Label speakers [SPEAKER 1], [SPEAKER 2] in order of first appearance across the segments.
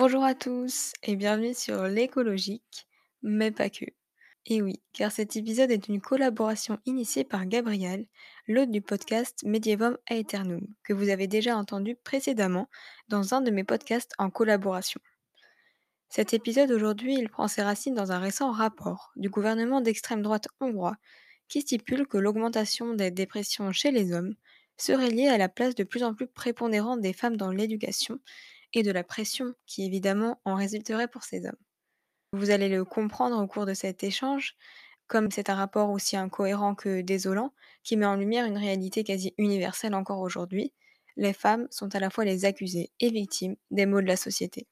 [SPEAKER 1] Bonjour à tous et bienvenue sur l'écologique, mais pas que. Et oui, car cet épisode est une collaboration initiée par Gabriel, l'hôte du podcast Medievum Aeternum, que vous avez déjà entendu précédemment dans un de mes podcasts en collaboration. Cet épisode aujourd'hui, il prend ses racines dans un récent rapport du gouvernement d'extrême droite hongrois qui stipule que l'augmentation des dépressions chez les hommes serait liée à la place de plus en plus prépondérante des femmes dans l'éducation et de la pression qui évidemment en résulterait pour ces hommes. Vous allez le comprendre au cours de cet échange, comme c'est un rapport aussi incohérent que désolant, qui met en lumière une réalité quasi universelle encore aujourd'hui. Les femmes sont à la fois les accusées et victimes des maux de la société.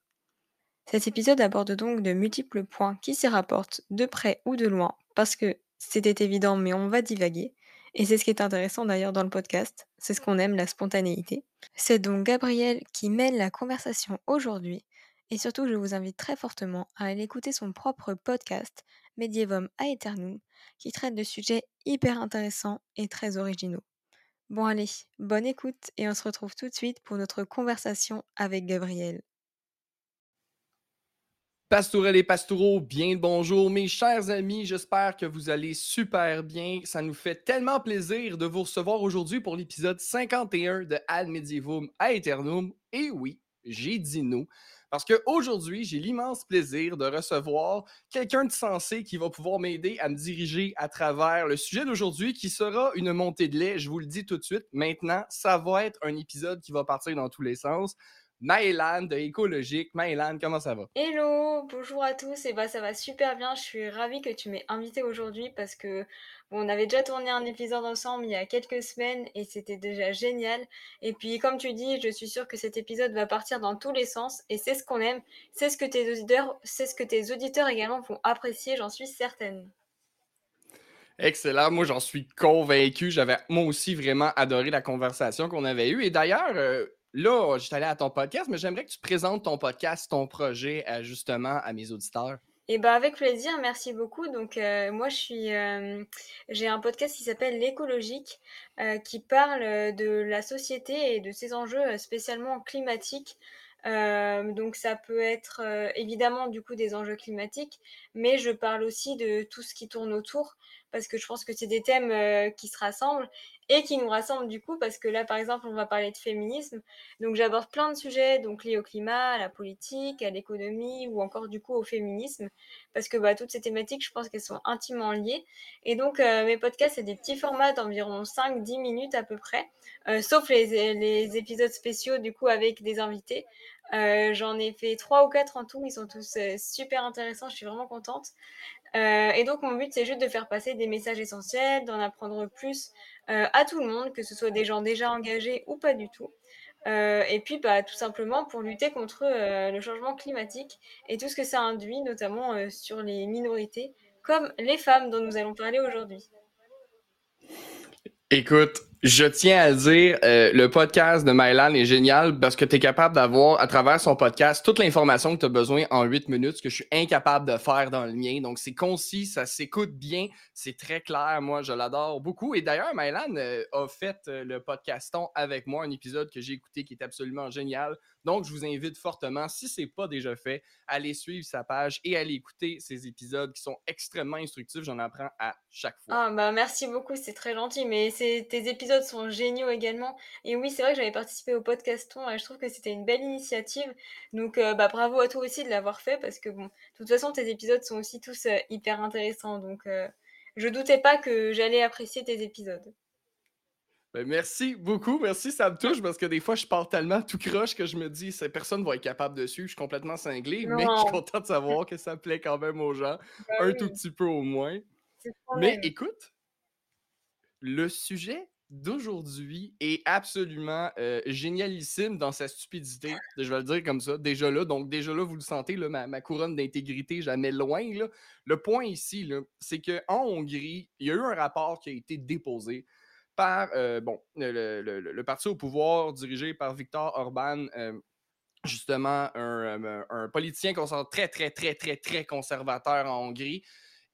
[SPEAKER 1] Cet épisode aborde donc de multiples points qui s'y rapportent de près ou de loin, parce que c'était évident, mais on va divaguer. Et c'est ce qui est intéressant d'ailleurs dans le podcast, c'est ce qu'on aime, la spontanéité. C'est donc Gabriel qui mène la conversation aujourd'hui, et surtout je vous invite très fortement à aller écouter son propre podcast, Medievum Aeternum, qui traite de sujets hyper intéressants et très originaux. Bon allez, bonne écoute, et on se retrouve tout de suite pour notre conversation avec Gabriel.
[SPEAKER 2] Pastourelles et pastoureaux, bien le bonjour mes chers amis, j'espère que vous allez super bien. Ça nous fait tellement plaisir de vous recevoir aujourd'hui pour l'épisode 51 de Ad Medievum Aeternum. Et oui, j'ai dit nous, parce qu'aujourd'hui, j'ai l'immense plaisir de recevoir quelqu'un de sensé qui va pouvoir m'aider à me diriger à travers le sujet d'aujourd'hui qui sera une montée de lait, je vous le dis tout de suite. Maintenant, ça va être un épisode qui va partir dans tous les sens. Maëlan de Écologique. Maëlan, comment ça va?
[SPEAKER 1] Hello, bonjour à tous. Et bah ça va super bien. Je suis ravie que tu m'aies invité aujourd'hui parce que bon, on avait déjà tourné un épisode ensemble il y a quelques semaines et c'était déjà génial. Et puis comme tu dis, je suis sûre que cet épisode va partir dans tous les sens et c'est ce qu'on aime. C'est ce que tes auditeurs, c'est ce que tes auditeurs également vont apprécier, j'en suis certaine.
[SPEAKER 2] Excellent, moi j'en suis convaincu. J'avais moi aussi vraiment adoré la conversation qu'on avait eue. Et d'ailleurs, euh, Là, je suis allé à ton podcast, mais j'aimerais que tu présentes ton podcast, ton projet, justement, à mes auditeurs.
[SPEAKER 1] Eh ben avec plaisir, merci beaucoup. Donc euh, moi euh, j'ai un podcast qui s'appelle l'écologique, euh, qui parle de la société et de ses enjeux spécialement climatiques. donc ça peut être évidemment du coup des enjeux climatiques, mais je parle aussi de tout ce qui tourne autour parce que je pense que c'est des thèmes qui se rassemblent et qui nous rassemble du coup parce que là par exemple on va parler de féminisme. Donc j'aborde plein de sujets donc liés au climat, à la politique, à l'économie ou encore du coup au féminisme. Parce que bah, toutes ces thématiques je pense qu'elles sont intimement liées. Et donc euh, mes podcasts c'est des petits formats d'environ 5-10 minutes à peu près. Euh, sauf les, les, épisodes spéciaux du coup avec des invités. Euh, j'en ai fait trois ou quatre en tout. Ils sont tous super intéressants. Je suis vraiment contente et donc mon but c'est juste de faire passer des messages essentiels d'en apprendre plus euh, à tout le monde, que ce soit des gens déjà engagés ou pas du tout. Euh, et puis, bah, tout simplement pour lutter contre euh, le changement climatique et tout ce que ça induit, notamment sur les minorités, comme les femmes dont nous allons parler aujourd'hui.
[SPEAKER 2] Écoute, je tiens à dire, euh, le podcast de Mylan est génial parce que tu es capable d'avoir, à travers son podcast, toute l'information que tu as besoin en 8 minutes, ce que je suis incapable de faire dans le mien. Donc, c'est concis, ça s'écoute bien, c'est très clair. Moi, je l'adore beaucoup. Et d'ailleurs, Mylan euh, a fait euh, le podcaston avec moi, un épisode que j'ai écouté qui est absolument génial. Donc, je vous invite fortement, si ce n'est pas déjà fait, à aller suivre sa page et à aller écouter ces épisodes qui sont extrêmement instructifs. J'en apprends à chaque fois.
[SPEAKER 1] Ah, bah, merci beaucoup, c'est très gentil. Mais tes épisodes sont géniaux également. Et oui, c'est vrai que j'avais participé au podcaston et je trouve que c'était une belle initiative. Donc, euh, bah, bravo à toi aussi de l'avoir fait parce que, bon, de toute façon, tes épisodes sont aussi tous euh, hyper intéressants. Donc, euh, je doutais pas que j'allais apprécier tes épisodes.
[SPEAKER 2] Ben, merci beaucoup, merci, ça me touche parce que des fois je pars tellement tout croche que je me dis cette personne va être capable de suivre, je suis complètement cinglé, mais je suis content de savoir que ça plaît quand même aux gens, ben un tout petit peu au moins. Mais écoute, le sujet d'aujourd'hui est absolument euh, génialissime dans sa stupidité, je vais le dire comme ça, déjà là, donc déjà là, vous le sentez, là, ma, couronne d'intégrité, mets loin. Là. Le point ici, c'est qu'en Hongrie, il y a eu un rapport qui a été déposé par euh, bon, le, parti au pouvoir dirigé par Viktor Orban, euh, justement un, un, politicien très, très, très, très, très conservateur en Hongrie.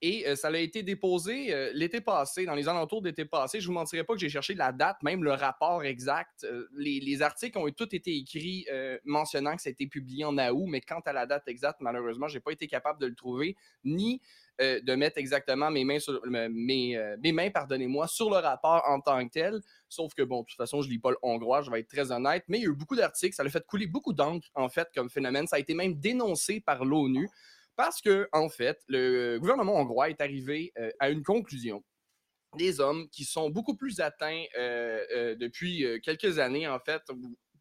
[SPEAKER 2] Et ça a été déposé l'été passé, dans les alentours d'été passé. Je ne vous mentirai pas que j'ai cherché la date, même le rapport exact. Les, articles ont tous été écrits mentionnant que ça a été publié en août, mais quant à la date exacte, malheureusement, je n'ai pas été capable de le trouver, ni de mettre exactement mes mains, sur, mes mains pardonnez-moi, sur le rapport en tant que tel. Sauf que, bon, de toute façon, je ne lis pas le hongrois, je vais être très honnête, mais il y a eu beaucoup d'articles, ça a fait couler beaucoup d'encre, en fait, comme phénomène. Ça a été même dénoncé par l'ONU. Parce que, en fait, le gouvernement hongrois est arrivé euh, à une conclusion. Des hommes qui sont beaucoup plus atteints euh, euh, depuis quelques années, en fait,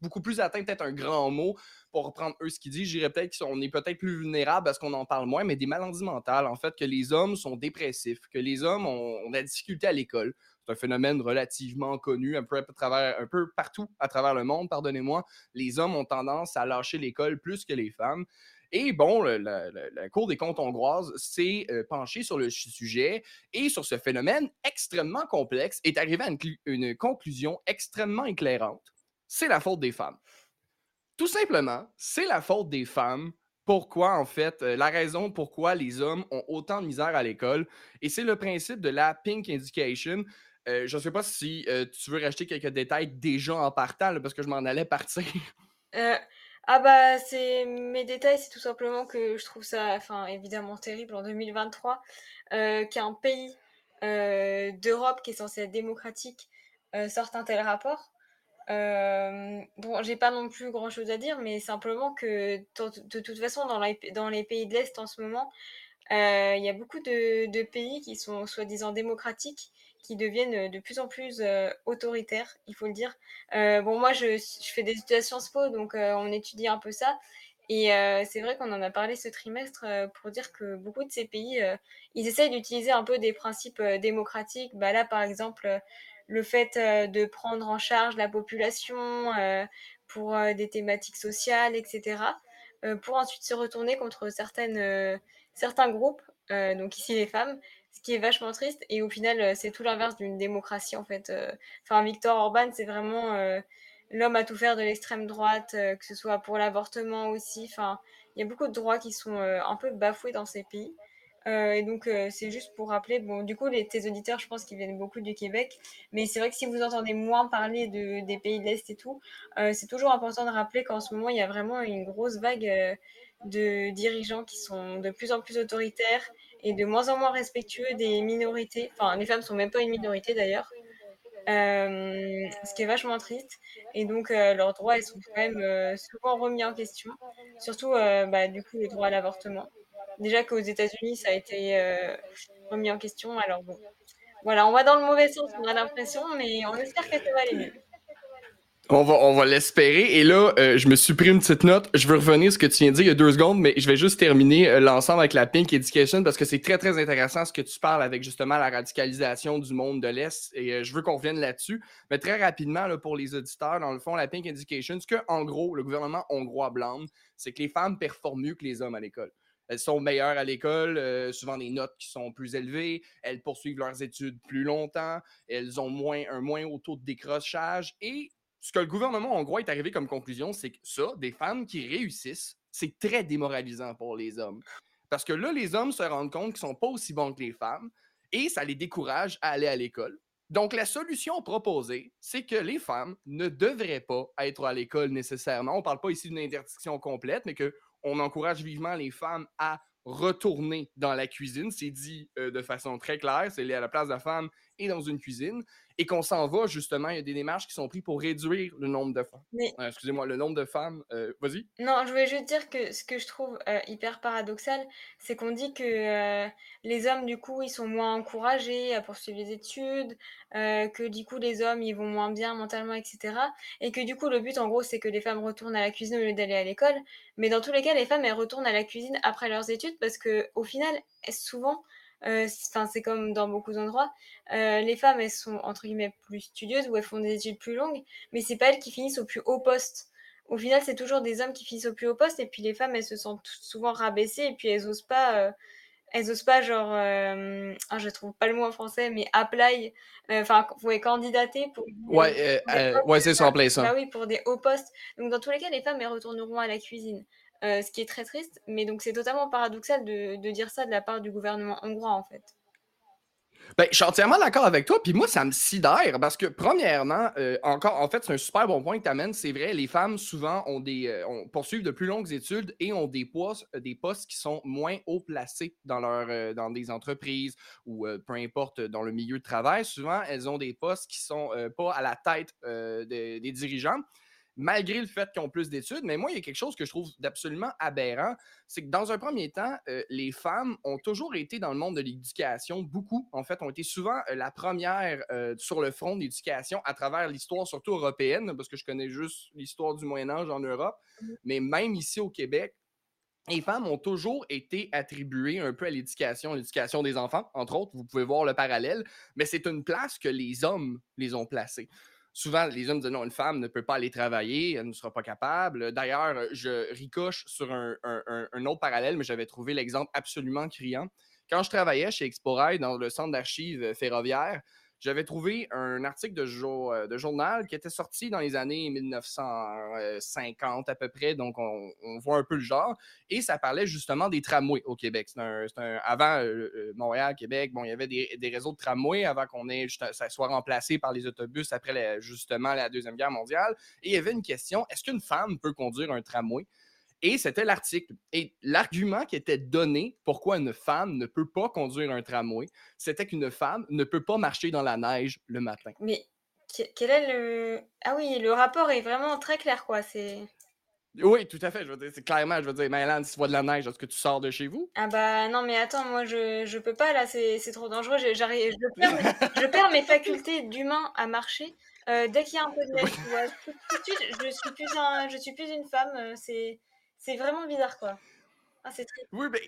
[SPEAKER 2] beaucoup plus atteints, peut-être un grand mot pour reprendre eux ce qu'ils disent. Je dirais peut-être qu'on est peut-être plus vulnérable parce qu'on en parle moins, mais des maladies mentales, en fait, que les hommes sont dépressifs, que les hommes ont, ont de la difficulté à l'école. C'est un phénomène relativement connu un peu, à un peu partout à travers le monde, pardonnez-moi. Les hommes ont tendance à lâcher l'école plus que les femmes. Et bon, la, Cour des comptes hongroise s'est euh, penchée sur le sujet et sur ce phénomène extrêmement complexe est arrivée à une, conclusion extrêmement éclairante. C'est la faute des femmes. Tout simplement, c'est la faute des femmes pourquoi, en fait, euh, la raison pourquoi les hommes ont autant de misère à l'école. Et c'est le principe de la pink education. Euh, je ne sais pas si tu veux rajouter quelques détails déjà en partant, parce que je m'en allais partir.
[SPEAKER 1] Ah bah, c'est mes détails, c'est tout simplement que je trouve ça, enfin, évidemment terrible en 2023, euh, qu'un pays euh, d'Europe qui est censé être démocratique euh, sorte un tel rapport. bon, j'ai pas non plus grand-chose à dire, mais simplement que de, toute façon, dans, les pays de l'Est en ce moment, il y a beaucoup de pays qui sont soi-disant démocratiques qui deviennent euh, de plus en plus euh, autoritaires, il faut le dire. Euh, bon, moi, je, fais des études à Sciences Po, donc on étudie un peu ça. Et c'est vrai qu'on en a parlé ce trimestre pour dire que beaucoup de ces pays, ils essayent d'utiliser un peu des principes démocratiques. Bah, là, par exemple, le fait de prendre en charge la population pour des thématiques sociales, etc., pour ensuite se retourner contre certaines, certains groupes, donc ici les femmes, ce qui est vachement triste. Et au final, euh, c'est tout l'inverse d'une démocratie, en fait. Euh. Enfin, Victor Orban, c'est vraiment euh, l'homme à tout faire de l'extrême droite, que ce soit pour l'avortement aussi. Enfin, il y a beaucoup de droits qui sont un peu bafoués dans ces pays. et donc, c'est juste pour rappeler, bon, du coup, les, tes auditeurs, je pense qu'ils viennent beaucoup du Québec, mais c'est vrai que si vous entendez moins parler de, des pays de l'Est et tout, c'est toujours important de rappeler qu'en ce moment, il y a vraiment une grosse vague de dirigeants qui sont de plus en plus autoritaires et de moins en moins respectueux des minorités. Enfin, les femmes sont même pas une minorité d'ailleurs. Euh, ce qui est vachement triste. Et donc, euh, leurs droits, ils sont quand même euh, souvent remis en question. Surtout, bah, du coup, les droits à l'avortement. Déjà qu'aux États-Unis, ça a été remis en question. Alors bon, voilà, on va dans le mauvais sens, on a l'impression, mais on espère que ça va aller mieux.
[SPEAKER 2] On va, on va l'espérer. Et là, euh, je me suis pris une petite note. Je veux revenir à ce que tu viens de dire il y a deux secondes, mais je vais juste terminer euh, l'ensemble avec la Pink Education parce que c'est très, très intéressant ce que tu parles avec justement la radicalisation du monde de l'Est. Et euh, je veux qu'on revienne là-dessus. Mais très rapidement, pour les auditeurs, dans le fond, la Pink Education, ce que, en gros, le gouvernement hongrois blâme, c'est que les femmes performent mieux que les hommes à l'école. Elles sont meilleures à l'école, souvent des notes qui sont plus élevées, elles poursuivent leurs études plus longtemps, elles ont moins, un moins haut taux de décrochage et ce que le gouvernement hongrois est arrivé comme conclusion, c'est que ça, des femmes qui réussissent, c'est très démoralisant pour les hommes. Parce que là, les hommes se rendent compte qu'ils ne sont pas aussi bons que les femmes et ça les décourage à aller à l'école. Donc, la solution proposée, c'est que les femmes ne devraient pas être à l'école nécessairement. On ne parle pas ici d'une interdiction complète, mais qu'on encourage vivement les femmes à retourner dans la cuisine. C'est dit euh, de façon très claire, c'est à la place de la femme et dans une cuisine et qu'on s'en va, justement, il y a des démarches qui sont prises pour réduire le nombre de femmes. Euh, excusez-moi, le nombre de femmes. Euh, vas-y.
[SPEAKER 1] Non, je voulais juste dire que ce que je trouve euh, hyper paradoxal, c'est qu'on dit que les hommes, du coup, ils sont moins encouragés à poursuivre les études, que du coup, les hommes, ils vont moins bien mentalement, etc. Et que du coup, le but, en gros, c'est que les femmes retournent à la cuisine au lieu d'aller à l'école. Mais dans tous les cas, les femmes, elles retournent à la cuisine après leurs études parce que au final, souvent, enfin, c'est comme dans beaucoup d'endroits. Euh, les femmes, elles sont entre guillemets plus studieuses ou elles font des études plus longues, mais c'est pas elles qui finissent au plus haut poste. Au final, c'est toujours des hommes qui finissent au plus haut poste, et puis les femmes, elles se sentent souvent rabaissées, et puis elles osent pas, euh, elles osent pas genre, ah, je trouve pas le mot en français, mais apply, enfin, vous pouvez candidater pour.
[SPEAKER 2] Ouais, ouais, c'est ça, en place.
[SPEAKER 1] Bah oui, pour des hauts postes. Donc dans tous les cas, les femmes, elles retourneront à la cuisine. Ce qui est très triste. Mais donc c'est totalement paradoxal de de dire ça de la part du gouvernement hongrois, en fait.
[SPEAKER 2] Ben, je suis entièrement d'accord avec toi. Puis moi, ça me sidère parce que, premièrement, euh, encore, en fait, c'est un super bon point que tu amènes. C'est vrai, les femmes, souvent, ont des, euh, poursuivent de plus longues études et ont des postes, euh, des postes qui sont moins haut placés dans, leur, dans des entreprises ou peu importe dans le milieu de travail. Souvent, elles ont des postes qui sont pas à la tête des dirigeants malgré le fait qu'ils ont plus d'études. Mais moi, il y a quelque chose que je trouve d'absolument aberrant, c'est que dans un premier temps, euh, les femmes ont toujours été dans le monde de l'éducation, beaucoup, en fait, ont été souvent euh, la première euh, sur le front d'éducation à travers l'histoire, surtout européenne, parce que je connais juste l'histoire du Moyen Âge en Europe, mmh. mais même ici au Québec, les femmes ont toujours été attribuées un peu à l'éducation, l'éducation des enfants, entre autres, vous pouvez voir le parallèle, mais c'est une place que les hommes les ont placées souvent, les hommes disent non, une femme ne peut pas aller travailler, elle ne sera pas capable. D'ailleurs, je ricoche sur un, autre parallèle, mais j'avais trouvé l'exemple absolument criant. Quand je travaillais chez Exporail dans le centre d'archives ferroviaire, j'avais trouvé un article de, euh, de, journal qui était sorti dans les années 1950 à peu près, donc on, voit un peu le genre, et ça parlait justement des tramways au Québec. Un, avant euh, euh, Montréal, Québec, bon, il y avait des, réseaux de tramways avant qu'on ait ça soit remplacé par les autobus après justement la Deuxième Guerre mondiale, et il y avait une question, est-ce qu'une femme peut conduire un tramway? Et c'était l'article. Et l'argument qui était donné pourquoi une femme ne peut pas conduire un tramway, c'était qu'une femme ne peut pas marcher dans la neige le matin.
[SPEAKER 1] Mais quel est le. Ah oui, le rapport est vraiment très clair, quoi. C'est.
[SPEAKER 2] Oui, tout à fait. Je veux dire, c'est clairement, je veux dire, Maëlan, si tu vois de la neige, est-ce que tu sors de chez vous?
[SPEAKER 1] Ah bah non, mais attends, moi je, je peux pas, là, c'est trop dangereux. J'arrive, je, perds mes, je perds mes facultés d'humain à marcher. Euh, dès qu'il y a un peu de neige, suite, je suis plus, un, je suis plus une femme. Euh, c'est c'est vraiment bizarre, quoi. Ah, c'est très.
[SPEAKER 2] Oui, mais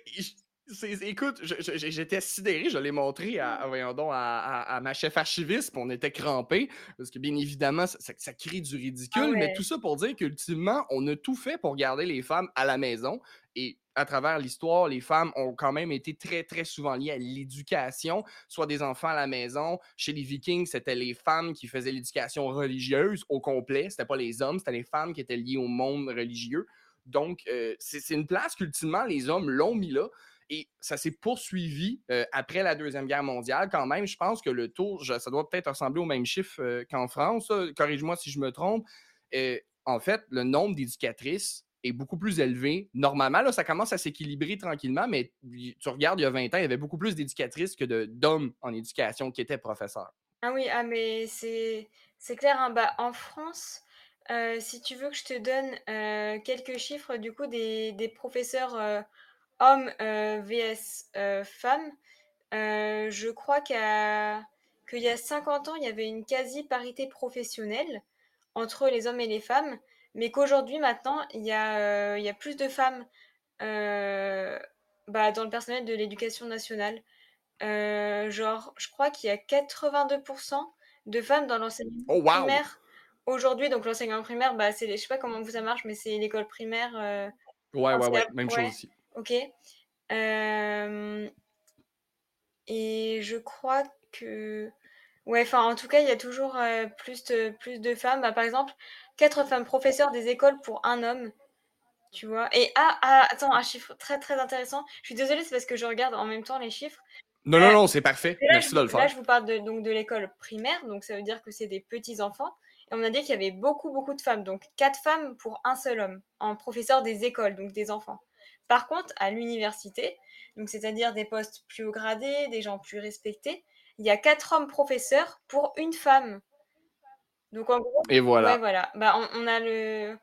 [SPEAKER 2] écoute, j'étais sidéré, je l'ai montré à, à, ma chef archiviste, puis on était crampés, parce que bien évidemment, ça, ça, crée du ah ridicule, mais tout ça pour dire qu'ultimement, on a tout fait pour garder les femmes à la maison. Et à travers l'histoire, les femmes ont quand même été très, très souvent liées à l'éducation, soit des enfants à la maison. Chez les Vikings, c'était les femmes qui faisaient l'éducation religieuse au complet. C'était pas les hommes, c'était les femmes qui étaient liées au monde religieux. Donc, euh, c'est une place qu'ultimement, les hommes l'ont mis là. Et ça s'est poursuivi euh, après la Deuxième Guerre mondiale. Quand même, je pense que le taux, ça doit peut-être ressembler au même chiffre euh, qu'en France. Corrige-moi si je me trompe. en fait, le nombre d'éducatrices est beaucoup plus élevé. Normalement, là, ça commence à s'équilibrer tranquillement, mais tu regardes, il y a 20 ans, il y avait beaucoup plus d'éducatrices que d'hommes en éducation qui étaient professeurs.
[SPEAKER 1] Ah oui, ah mais c'est clair. Hein. Bah, en France, euh, si tu veux que je te donne, euh, quelques chiffres du coup des des professeurs, euh, hommes, vs, femmes, je crois qu'il y a 50 ans, il y avait une quasi-parité professionnelle entre les hommes et les femmes, mais qu'aujourd'hui maintenant, il y a, il y a plus de femmes, bah, dans le personnel de l'éducation nationale. genre, je crois qu'il y a 82% de femmes dans l'enseignement
[SPEAKER 2] Oh
[SPEAKER 1] primaire. Aujourd'hui, donc l'enseignement primaire, bah, c'est je sais pas comment ça marche, mais c'est l'école primaire. Euh,
[SPEAKER 2] ouais, ouais, ouais, même chose ici.
[SPEAKER 1] Ok. et je crois que. Ouais, enfin, en tout cas, il y a toujours euh, plus, de, plus de femmes. Bah, par exemple, quatre femmes professeurs des écoles pour un homme. Tu vois. Et ah, ah, attends, un chiffre très très intéressant. Je suis désolée, c'est parce que je regarde en même temps les chiffres.
[SPEAKER 2] Non, non, non, c'est parfait. Merci
[SPEAKER 1] de
[SPEAKER 2] le faire.
[SPEAKER 1] Là, je vous parle de, donc de l'école primaire, donc ça veut dire que c'est des petits enfants. Et on a dit qu'il y avait beaucoup, beaucoup de femmes, donc quatre femmes pour un seul homme, en professeur des écoles, donc des enfants. Par contre, à l'université, donc c'est-à-dire des postes plus haut gradés, des gens plus respectés, il y a quatre hommes professeurs pour une femme. Donc en gros,
[SPEAKER 2] et voilà.
[SPEAKER 1] voilà. Bah, on, a le,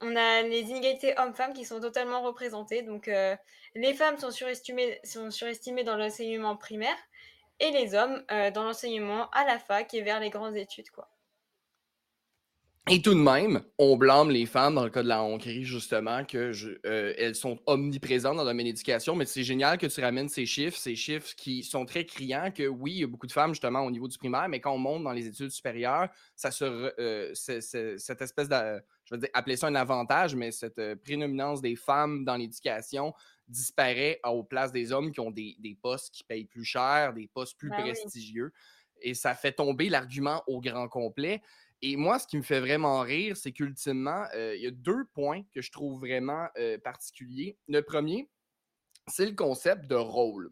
[SPEAKER 1] on a les inégalités hommes-femmes qui sont totalement représentées. Donc euh, les femmes sont surestimées, sont surestimées dans l'enseignement primaire et les hommes euh, dans l'enseignement à la fac et vers les grandes études, quoi.
[SPEAKER 2] Et tout de même, on blâme les femmes dans le cas de la Hongrie, justement, qu'elles euh, sont omniprésentes dans le domaine d'éducation. Mais c'est génial que tu ramènes ces chiffres, ces chiffres qui sont très criants, que oui, il y a beaucoup de femmes, justement, au niveau du primaire, mais quand on monte dans les études supérieures, ça se, euh, cette espèce de, je vais appeler ça un avantage, mais cette euh, prédominance des femmes dans l'éducation disparaît aux places des hommes qui ont des, postes qui payent plus cher, des postes plus ben prestigieux. Et ça fait tomber l'argument au grand complet. Et moi, ce qui me fait vraiment rire, c'est qu'ultimement, euh, il y a deux points que je trouve vraiment euh, particuliers. Le premier, c'est le concept de rôle.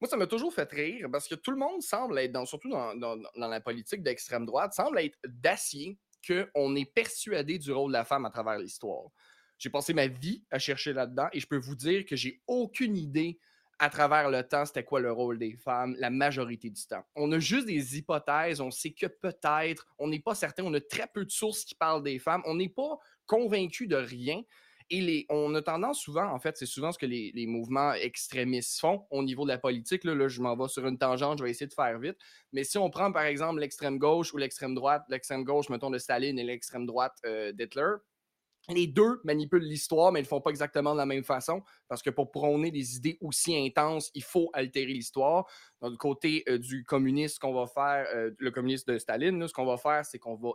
[SPEAKER 2] Moi, ça m'a toujours fait rire parce que tout le monde semble être, dans, surtout dans, la politique d'extrême droite, semble être d'acier qu'on est persuadé du rôle de la femme à travers l'histoire. J'ai passé ma vie à chercher là-dedans et je peux vous dire que j'ai aucune idée à travers le temps, c'était quoi le rôle des femmes? La majorité du temps. On a juste des hypothèses, on sait que peut-être, on n'est pas certain, on a très peu de sources qui parlent des femmes, on n'est pas convaincu de rien. Et les, on a tendance souvent, en fait, c'est souvent ce que les, mouvements extrémistes font au niveau de la politique. Là, je m'en vais sur une tangente, je vais essayer de faire vite. Mais si on prend par exemple l'extrême gauche ou l'extrême droite, l'extrême gauche, mettons, de Staline et l'extrême droite euh, d'Hitler, les deux manipulent l'histoire, mais ils ne le font pas exactement de la même façon, parce que pour prôner des idées aussi intenses, il faut altérer l'histoire. Du côté euh, du communiste, ce qu'on va faire, euh, le communiste de Staline, ce qu'on va faire, c'est qu'on va,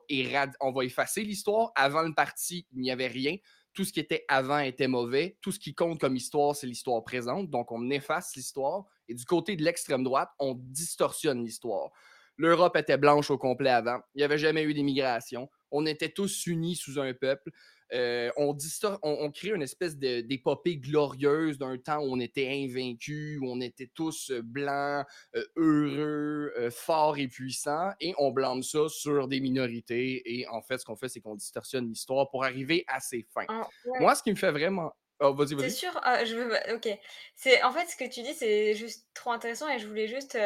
[SPEAKER 2] va effacer l'histoire. Avant le parti, il n'y avait rien. Tout ce qui était avant était mauvais. Tout ce qui compte comme histoire, c'est l'histoire présente. Donc, on efface l'histoire. Et du côté de l'extrême droite, on distorsionne l'histoire. L'Europe était blanche au complet avant. Il n'y avait jamais eu d'immigration. On était tous unis sous un peuple. Euh, on, on, crée une espèce d'épopée glorieuse d'un temps où on était invaincus, où on était tous euh, blancs, euh, heureux, forts et puissants, et on blâme ça sur des minorités. Et en fait, ce qu'on fait, c'est qu'on distorsionne l'histoire pour arriver à ses fins. Ah, Moi, ce qui me fait vraiment. Oh, vas-y,
[SPEAKER 1] vas-y. C'est sûr, ah, je veux. Ok. C'est en fait ce que tu dis, c'est juste trop intéressant et je voulais juste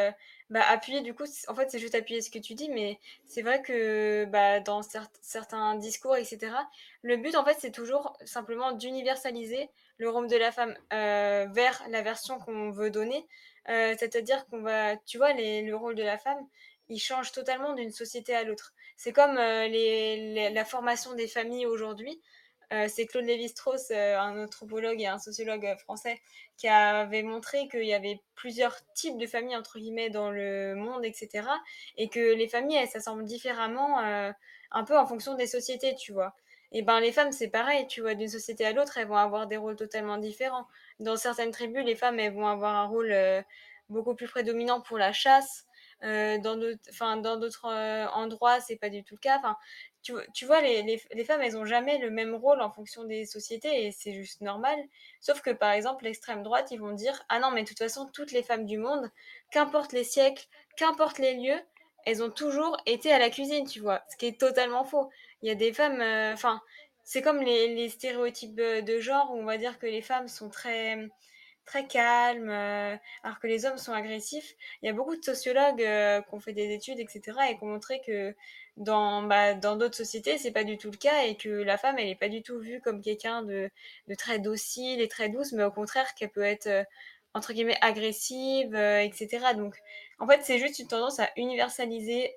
[SPEAKER 1] bah, appuyer, du coup, en fait, c'est juste appuyer ce que tu dis, mais c'est vrai que bah, dans certains discours, etc., le but, en fait, c'est toujours simplement d'universaliser le rôle de la femme euh, vers la version qu'on veut donner. Euh, c'est-à-dire qu'on va, tu vois, le rôle de la femme, il change totalement d'une société à l'autre. C'est comme euh, la formation des familles aujourd'hui. Euh, c'est Claude Lévi-Strauss, euh, un anthropologue et un sociologue euh, français, qui avait montré qu'il y avait plusieurs types de familles, entre guillemets, dans le monde, etc. Et que les familles, elles s'assemblent différemment, un peu en fonction des sociétés, tu vois. Et ben les femmes, c'est pareil, tu vois, d'une société à l'autre, elles vont avoir des rôles totalement différents. Dans certaines tribus, les femmes, elles vont avoir un rôle beaucoup plus prédominant pour la chasse. dans d'autres endroits, c'est pas du tout le cas. Tu, vois, les, les, femmes, elles ont jamais le même rôle en fonction des sociétés et c'est juste normal. Sauf que par exemple, l'extrême droite, ils vont dire Ah non, mais de toute façon, toutes les femmes du monde, qu'importe les siècles, qu'importe les lieux, elles ont toujours été à la cuisine, tu vois. Ce qui est totalement faux. Il y a des femmes, euh, enfin, c'est comme les, les, stéréotypes de genre où on va dire que les femmes sont très très calmes, euh, alors que les hommes sont agressifs. Il y a beaucoup de sociologues euh, qui ont fait des études, etc., et qui ont montré que dans bah, dans d'autres sociétés, c'est pas du tout le cas, et que la femme, elle est pas du tout vue comme quelqu'un de, très docile et très douce, mais au contraire, qu'elle peut être euh, entre guillemets agressive, etc. Donc, en fait, c'est juste une tendance à universaliser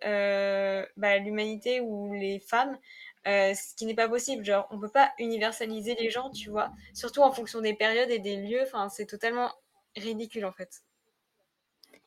[SPEAKER 1] bah, l'humanité ou les femmes euh, ce qui n'est pas possible. Genre, on peut pas universaliser les gens, tu vois, surtout en fonction des périodes et des lieux. Enfin, c'est totalement ridicule en fait.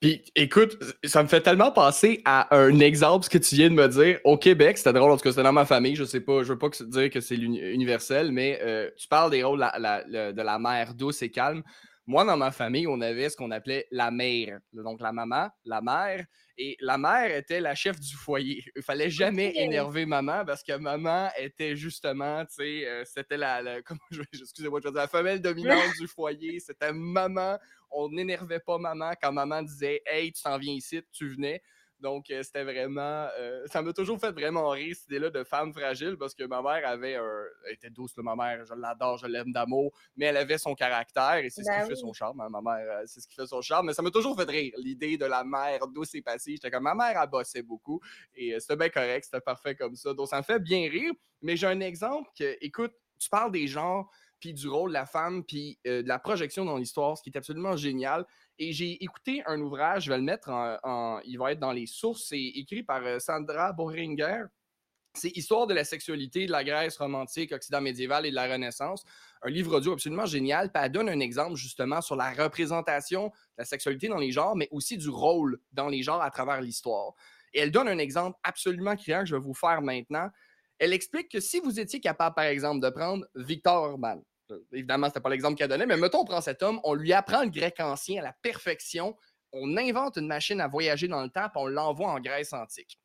[SPEAKER 2] Puis écoute, ça me fait tellement penser à un exemple ce que tu viens de me dire. Au Québec, c'était drôle parce que c'était dans ma famille. Je sais pas, je veux pas dire que c'est universel, mais euh, tu parles des rôles de la mère douce et calme. Moi, dans ma famille, on avait ce qu'on appelait la mère. Donc la maman, la mère et la mère était la chef du foyer. Il fallait jamais énerver maman parce que maman était justement, tu sais, euh, c'était la, excusez-moi, je la femelle dominante du foyer. C'était maman. On n'énervait pas maman quand maman disait, hey, tu t'en viens ici, tu venais. Donc, euh, c'était vraiment. Euh, ça m'a toujours fait vraiment rire, cette idée-là de femme fragile, parce que ma mère avait un. Elle était douce, ma mère, je l'adore, je l'aime d'amour, mais elle avait son caractère et c'est ce qui ben fait son charme. Hein, ma mère, euh, c'est ce qui fait son charme. Mais ça m'a toujours fait rire, l'idée de la mère douce et passive. J'étais comme, ma mère, elle bossait beaucoup et c'était bien correct, c'était parfait comme ça. Donc, ça me fait bien rire. Mais j'ai un exemple que, écoute, tu parles des genres puis du rôle de la femme, puis de la projection dans l'histoire, ce qui est absolument génial. Et j'ai écouté un ouvrage, je vais le mettre en, Il va être dans les sources, c'est écrit par euh, Sandra Bohringer. C'est Histoire de la sexualité de la Grèce romantique, Occident médiéval et de la Renaissance. Un livre audio absolument génial. Puis elle donne un exemple justement sur la représentation de la sexualité dans les genres, mais aussi du rôle dans les genres à travers l'histoire. Et elle donne un exemple absolument criant que je vais vous faire maintenant. Elle explique que si vous étiez capable, par exemple, de prendre Victor Orban, Évidemment, ce n'était pas l'exemple qu'elle donnait, mais mettons, on prend cet homme, on lui apprend le grec ancien à la perfection, on invente une machine à voyager dans le temps, et on l'envoie en Grèce antique.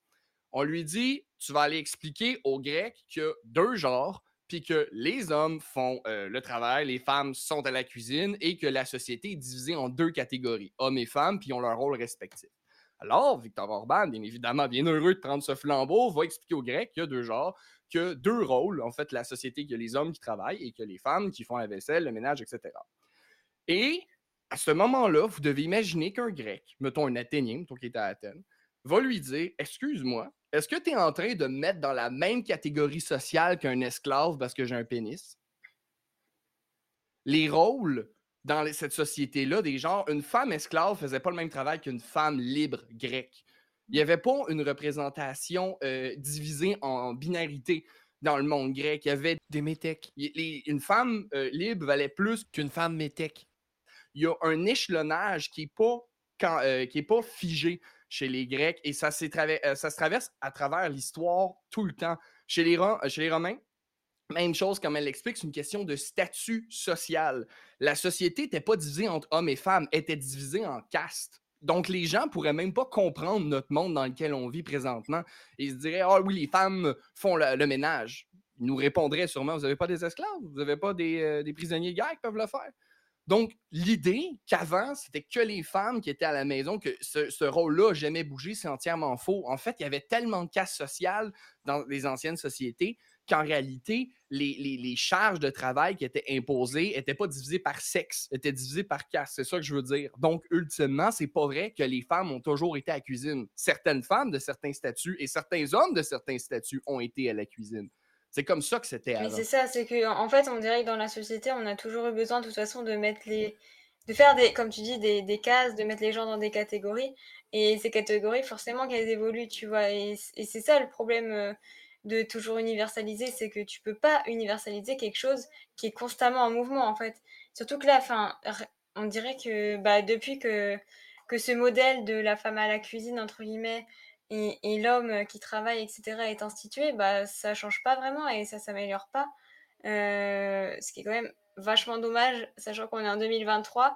[SPEAKER 2] On lui dit tu vas aller expliquer aux Grecs qu'il y a deux genres, puis que les hommes font euh, le travail, les femmes sont à la cuisine et que la société est divisée en deux catégories, hommes et femmes, puis ont leur rôle respectif. Alors, Victor Orban, bien évidemment, bien heureux de prendre ce flambeau, va expliquer aux Grecs qu'il y a deux genres, que deux rôles, en fait, la société, qu'il y a les hommes qui travaillent et que les femmes qui font la vaisselle, le ménage, etc. Et à ce moment-là, vous devez imaginer qu'un Grec, mettons un Athénien, mettons qui est à Athènes, va lui dire Excuse-moi, est-ce que tu es en train de me mettre dans la même catégorie sociale qu'un esclave parce que j'ai un pénis Les rôles dans cette société-là, des gens, une femme esclave faisait pas le même travail qu'une femme libre grecque. Il n'y avait pas une représentation euh, divisée en binarité dans le monde grec. Il y avait des métèques. Une femme euh, libre valait plus qu'une femme métèque. Il y a un échelonnage qui n'est pas, euh, pas figé chez les Grecs et ça, ça se traverse à travers l'histoire tout le temps. Chez les, chez les Romains, même chose, comme elle l'explique, c'est une question de statut social. La société n'était pas divisée entre hommes et femmes, elle était divisée en castes. Donc, les gens pourraient même pas comprendre notre monde dans lequel on vit présentement. Ils se diraient Ah oui, les femmes font le, ménage. Ils nous répondraient sûrement Vous n'avez pas des esclaves, vous n'avez pas des, euh, des prisonniers de guerre qui peuvent le faire? Donc, l'idée qu'avant, c'était que les femmes qui étaient à la maison, que ce, rôle-là jamais bougé, c'est entièrement faux. En fait, il y avait tellement de casse sociale dans les anciennes sociétés qu'en réalité, les, charges de travail qui étaient imposées n'étaient pas divisées par sexe, étaient divisées par caste. C'est ça que je veux dire. Donc, ultimement, c'est pas vrai que les femmes ont toujours été à la cuisine. Certaines femmes de certains statuts et certains hommes de certains statuts ont été à la cuisine. C'est comme ça que c'était
[SPEAKER 1] avant. Mais c'est ça, c'est que en fait, on dirait que dans la société, on a toujours eu besoin de toute façon de mettre les de faire des comme tu dis des, des cases, de mettre les gens dans des catégories et ces catégories forcément qu'elles évoluent, tu vois et, et c'est ça le problème euh, de toujours universaliser, c'est que tu peux pas universaliser quelque chose qui est constamment en mouvement en fait. Surtout que là, enfin, on dirait que bah, depuis que, que ce modèle de la femme à la cuisine, entre guillemets, et, l'homme qui travaille, etc., est institué, bah, ça change pas vraiment et ça s'améliore pas. Euh, ce qui est quand même vachement dommage, sachant qu'on est en 2023,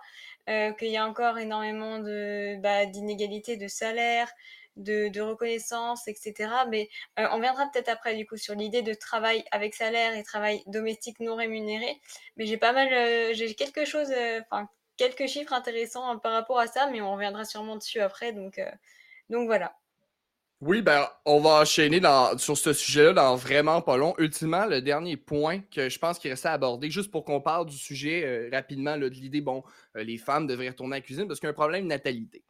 [SPEAKER 1] euh, qu'il y a encore énormément de bah, d'inégalités de salaire, de, reconnaissance, etc. Mais euh, on viendra peut-être après du coup sur l'idée de travail avec salaire et travail domestique non rémunéré. Mais j'ai pas mal, euh, j'ai quelque chose, euh, enfin quelques chiffres intéressants hein, par rapport à ça, mais on reviendra sûrement dessus après. Donc, donc voilà.
[SPEAKER 2] Oui, ben, on va enchaîner sur ce sujet-là dans vraiment pas long. Ultimement, le dernier point que je pense qu'il restait à aborder, juste pour qu'on parle du sujet rapidement, de l'idée, bon, les femmes devraient retourner à la cuisine parce qu'il y a un problème de natalité.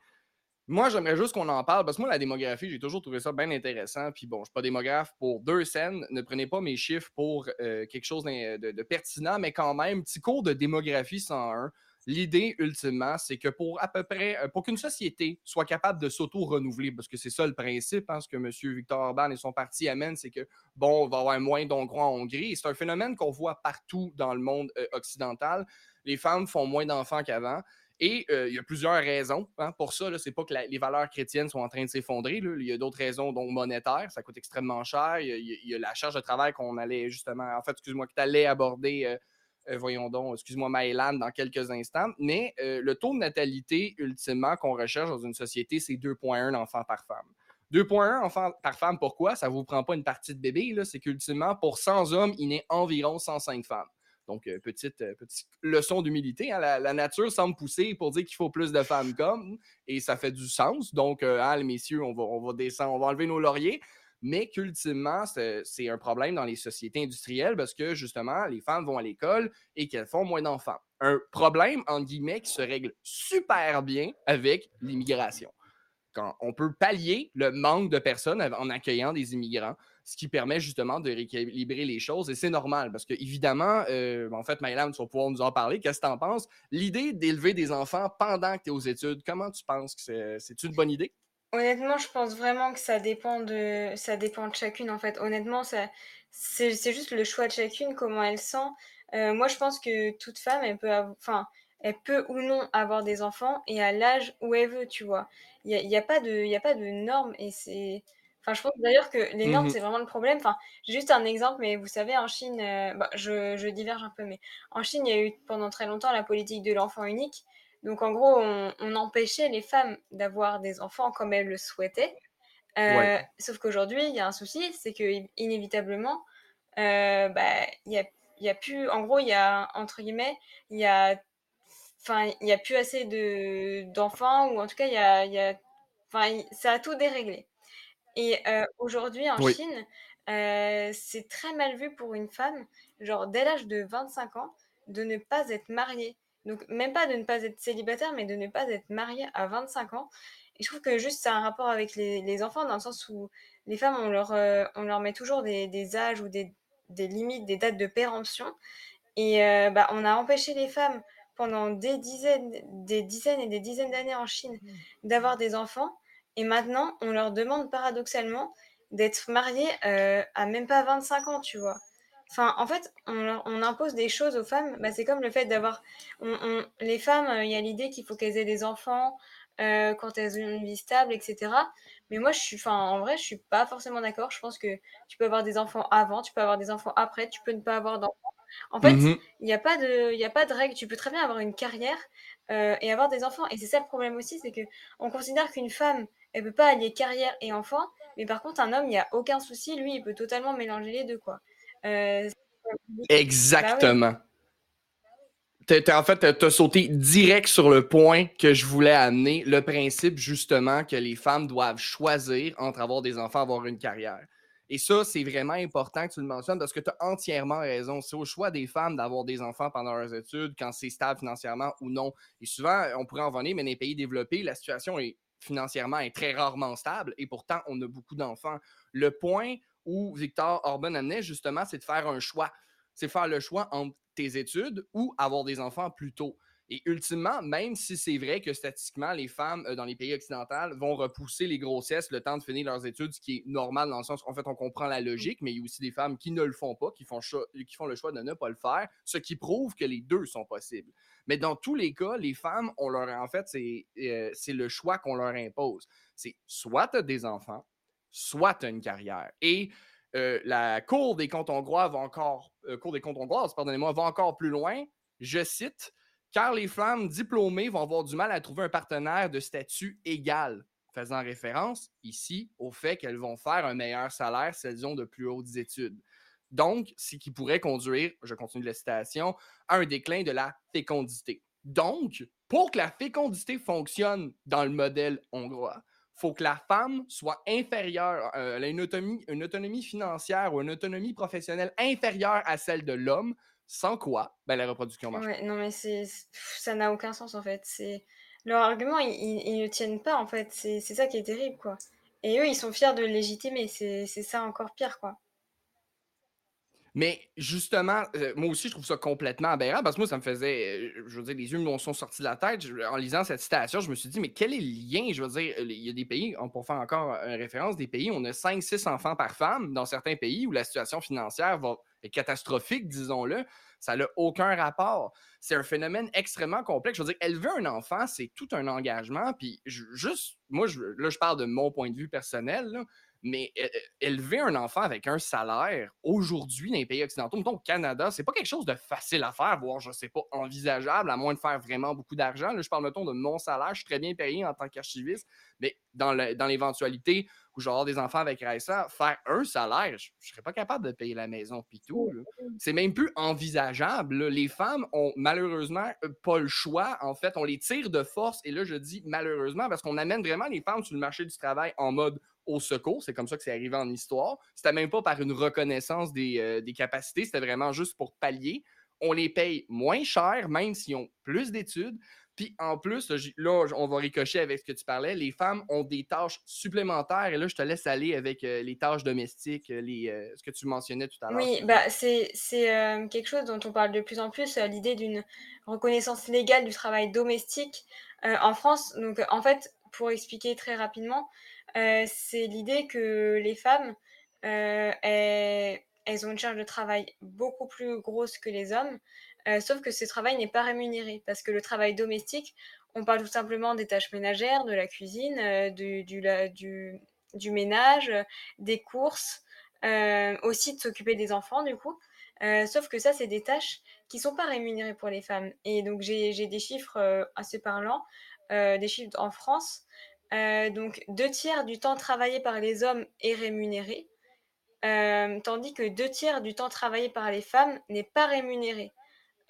[SPEAKER 2] Moi, j'aimerais juste qu'on en parle parce que moi, la démographie, j'ai toujours trouvé ça bien intéressant. Puis bon, je ne suis pas démographe pour deux scènes. Ne prenez pas mes chiffres pour euh, quelque chose de, pertinent, mais quand même, petit cours de démographie 101. L'idée, ultimement, c'est que pour à peu près, euh, pour qu'une société soit capable de s'auto-renouveler, parce que c'est ça le principe, hein, ce que M. Victor Orban et son parti amènent, c'est que, bon, on va avoir moins d'Hongrois en Hongrie. C'est un phénomène qu'on voit partout dans le monde euh, occidental. Les femmes font moins d'enfants qu'avant. Et euh, il y a plusieurs raisons hein, pour ça. Ce n'est pas que les valeurs chrétiennes sont en train de s'effondrer. Il y a d'autres raisons, donc monétaires. Ça coûte extrêmement cher. Il y, a, la charge de travail qu'on allait justement, en fait, excuse-moi, que tu allais aborder, euh, euh, voyons donc, excuse-moi, Maëlan, dans quelques instants. Mais le taux de natalité, ultimement, qu'on recherche dans une société, c'est 2,1 enfants par femme. 2,1 enfants par femme, pourquoi? Ça ne vous prend pas une partie de bébé. C'est qu'ultimement, pour 100 hommes, il naît environ 105 femmes. Donc, euh, petite, euh, petite leçon d'humilité. Hein. La, nature semble pousser pour dire qu'il faut plus de femmes comme, et ça fait du sens. Donc, euh, les messieurs, on va, on va descendre, on va enlever nos lauriers. Mais qu'ultimement, c'est un problème dans les sociétés industrielles parce que justement, les femmes vont à l'école et qu'elles font moins d'enfants. Un problème, en guillemets, qui se règle super bien avec l'immigration. On peut pallier le manque de personnes en accueillant des immigrants ce qui permet justement de rééquilibrer les choses. Et c'est normal parce que, évidemment, euh, en fait, Maëlam, tu vas pouvoir nous en parler. Qu'est-ce que tu en penses? L'idée d'élever des enfants pendant que tu es aux études, comment tu penses que c'est une bonne idée?
[SPEAKER 1] Honnêtement, je pense vraiment que ça dépend de, ça dépend de chacune. En fait, honnêtement, c'est juste le choix de chacune, comment elle sent. Euh, moi, je pense que toute femme, elle peut, elle peut ou non avoir des enfants et à l'âge où elle veut, tu vois. Il n'y a, a, pas de, a pas de normes et c'est Enfin, je pense d'ailleurs que les normes, mmh c'est vraiment le problème. Enfin, j'ai juste un exemple, mais vous savez, en Chine, euh, bah, je, je, diverge un peu, mais en Chine, il y a eu pendant très longtemps la politique de l'enfant unique. Donc, en gros, on, on empêchait les femmes d'avoir des enfants comme elles le souhaitaient. Heu, sauf qu'aujourd'hui, il y a un souci, c'est qu'inévitablement, heu, bah, il y a il y a plus en gros, il y a entre guillemets, il y a enfin, il y a plus assez de d'enfants ou en tout cas, il y a il y a enfin, ça a tout déréglé et heu, aujourd'hui en
[SPEAKER 2] Oui.
[SPEAKER 1] Chine, heu, c'est très mal vu pour une femme, genre dès l'âge de 25 ans, de ne pas être mariée. Donc même pas de ne pas être célibataire, mais de ne pas être mariée à 25 ans et je trouve que juste ça a un rapport avec les les enfants dans le sens où les femmes, on leur, heu, on leur met toujours des des âges ou des des limites, des dates de péremption et bah, on a empêché les femmes pendant des dizaines des dizaines et des dizaines d'années en Chine d'avoir des enfants et maintenant on leur demande paradoxalement d'être mariées, heu, à même pas 25 ans, tu vois? Enfin, en fait, on impose des choses aux femmes, bah, c'est comme le fait d'avoir on on les femmes, heu, il y a l'idée qu'il faut qu'elles aient des enfants, heu, quand elles ont une vie stable et cetera. Mais moi, je suis enfin, en vrai, je suis pas forcément d'accord. Je pense que tu peux avoir des enfants avant, tu peux avoir des enfants après, tu peux ne pas avoir d'enfants. En fait,
[SPEAKER 2] Mmh
[SPEAKER 1] il y a pas de il y a pas de règle. Tu peux très bien avoir une carrière, heu, et avoir des enfants et c'est ça le problème aussi, c'est qu'on considère qu'une femme, elle peut pas allier carrière et enfants, mais par contre un homme, il y a aucun souci, lui, il peut totalement mélanger les 2 quoi. Bah oui.
[SPEAKER 2] Exactement. En fait, tu as sauté direct sur le point que je voulais amener, le principe justement que les femmes doivent choisir entre avoir des enfants, avoir une carrière. Et ça, c'est vraiment important que tu le mentionnes parce que tu as entièrement raison. C'est au choix des femmes d'avoir des enfants pendant leurs études, quand c'est stable financièrement ou non. Et souvent, on pourrait en venir, mais dans les pays développés, la situation est financièrement est très rarement stable et pourtant, on a beaucoup d'enfants. Le point où Victor Orban amenait justement, c'est de faire un choix. C'est faire le choix entre tes études ou avoir des enfants plus tôt. Et ultimement, même si c'est vrai que statistiquement, les femmes euh, dans les pays occidentaux vont repousser les grossesses le temps de finir leurs études, ce qui est normal dans le sens en fait, on comprend la logique, mais il y a aussi des femmes qui ne le font pas, qui font, qui font le choix de ne pas le faire, ce qui prouve que les deux sont possibles. Mais dans tous les cas, les femmes, on leur, en fait, c'est euh, le choix qu'on leur impose. C'est soit tu as des enfants, soit tu as une carrière. Et euh, la Cour des comptes hongrois va encore, euh, Cour des comptes hongroises, pardonnez-moi, va encore plus loin. Je cite car les femmes diplômées vont avoir du mal à trouver un partenaire de statut égal, faisant référence ici au fait qu'elles vont faire un meilleur salaire si elles ont de plus hautes études. Donc, ce qui pourrait conduire, je continue la citation, à un déclin de la fécondité. Donc, pour que la fécondité fonctionne dans le modèle hongrois, faut que la femme soit inférieure, euh, elle a une autonomie, une autonomie financière ou une autonomie professionnelle inférieure à celle de l'homme, sans quoi, ben, la reproduction marche
[SPEAKER 1] Ouais, non mais c'est ça n'a aucun sens en fait. C'est leur argument, ils ils ils ne tiennent pas en fait. C'est c'est ça qui est terrible quoi et eux, ils sont fiers de le légitimer. C'est c'est ça encore pire quoi.
[SPEAKER 2] Mais justement, euh, moi aussi, je trouve ça complètement aberrant parce que moi, ça me faisait, euh, je veux dire, les yeux me sont sortis de la tête. Je- en lisant cette citation, je me suis dit, mais quel est le lien? Je veux dire, il y a des pays, on- pour faire encore une référence, des pays où on a 5-6 enfants par femme, dans certains pays où la situation financière va, catastrophique, disons-le. Ça n'a aucun rapport. C'est un phénomène extrêmement complexe. Je veux dire, élever un enfant, c'est tout un engagement. Puis juste, moi, là, je parle de mon point de vue personnel. mais élever un enfant avec un salaire aujourd'hui dans les pays occidentaux, mettons au Canada, c'est pas quelque chose de facile à faire, voire je sais pas, envisageable, à moins de faire vraiment beaucoup d'argent. Là, je parle, mettons, de mon salaire, je suis très bien payé en tant qu'archiviste, mais dans l'éventualité où j'aurai des enfants avec Raissa, faire un salaire, je, ne serais pas capable de payer la maison puis tout. C'est même plus envisageable. Là. Les femmes ont malheureusement euh, pas le choix. En fait, on les tire de force. Et là, je dis malheureusement parce qu'on amène vraiment les femmes sur le marché du travail en mode au secours. C'est comme ça que c'est arrivé en histoire. C'était même pas par une reconnaissance des, euh, des capacités, c'était vraiment juste pour pallier. On les paye moins cher, même s'ils ont plus d'études. Puis en plus, là, on va ricocher avec ce que tu parlais. Les femmes ont des tâches supplémentaires. Et là, je te laisse aller avec euh, les tâches domestiques, euh, les, euh, ce que tu mentionnais tout à l'heure.
[SPEAKER 1] Oui, bah c'est c'est euh, quelque chose dont on parle de plus en plus, l'idée d'une reconnaissance légale du travail domestique en France. Donc en fait, pour expliquer très rapidement, c'est l'idée que les femmes, elles, elles ont une charge de travail beaucoup plus grosse que les hommes, euh, sauf que ce travail n'est pas rémunéré parce que le travail domestique, on parle tout simplement des tâches ménagères, de la cuisine, euh, du, du, du, ménage, des courses, euh, aussi de s'occuper des enfants du coup. Sauf que ça, c'est des tâches qui sont pas rémunérées pour les femmes. Et donc j'ai des chiffres assez parlants, des chiffres en France. donc deux tiers du temps travaillé par les hommes est rémunéré, tandis que deux tiers du temps travaillé par les femmes n'est pas rémunéré.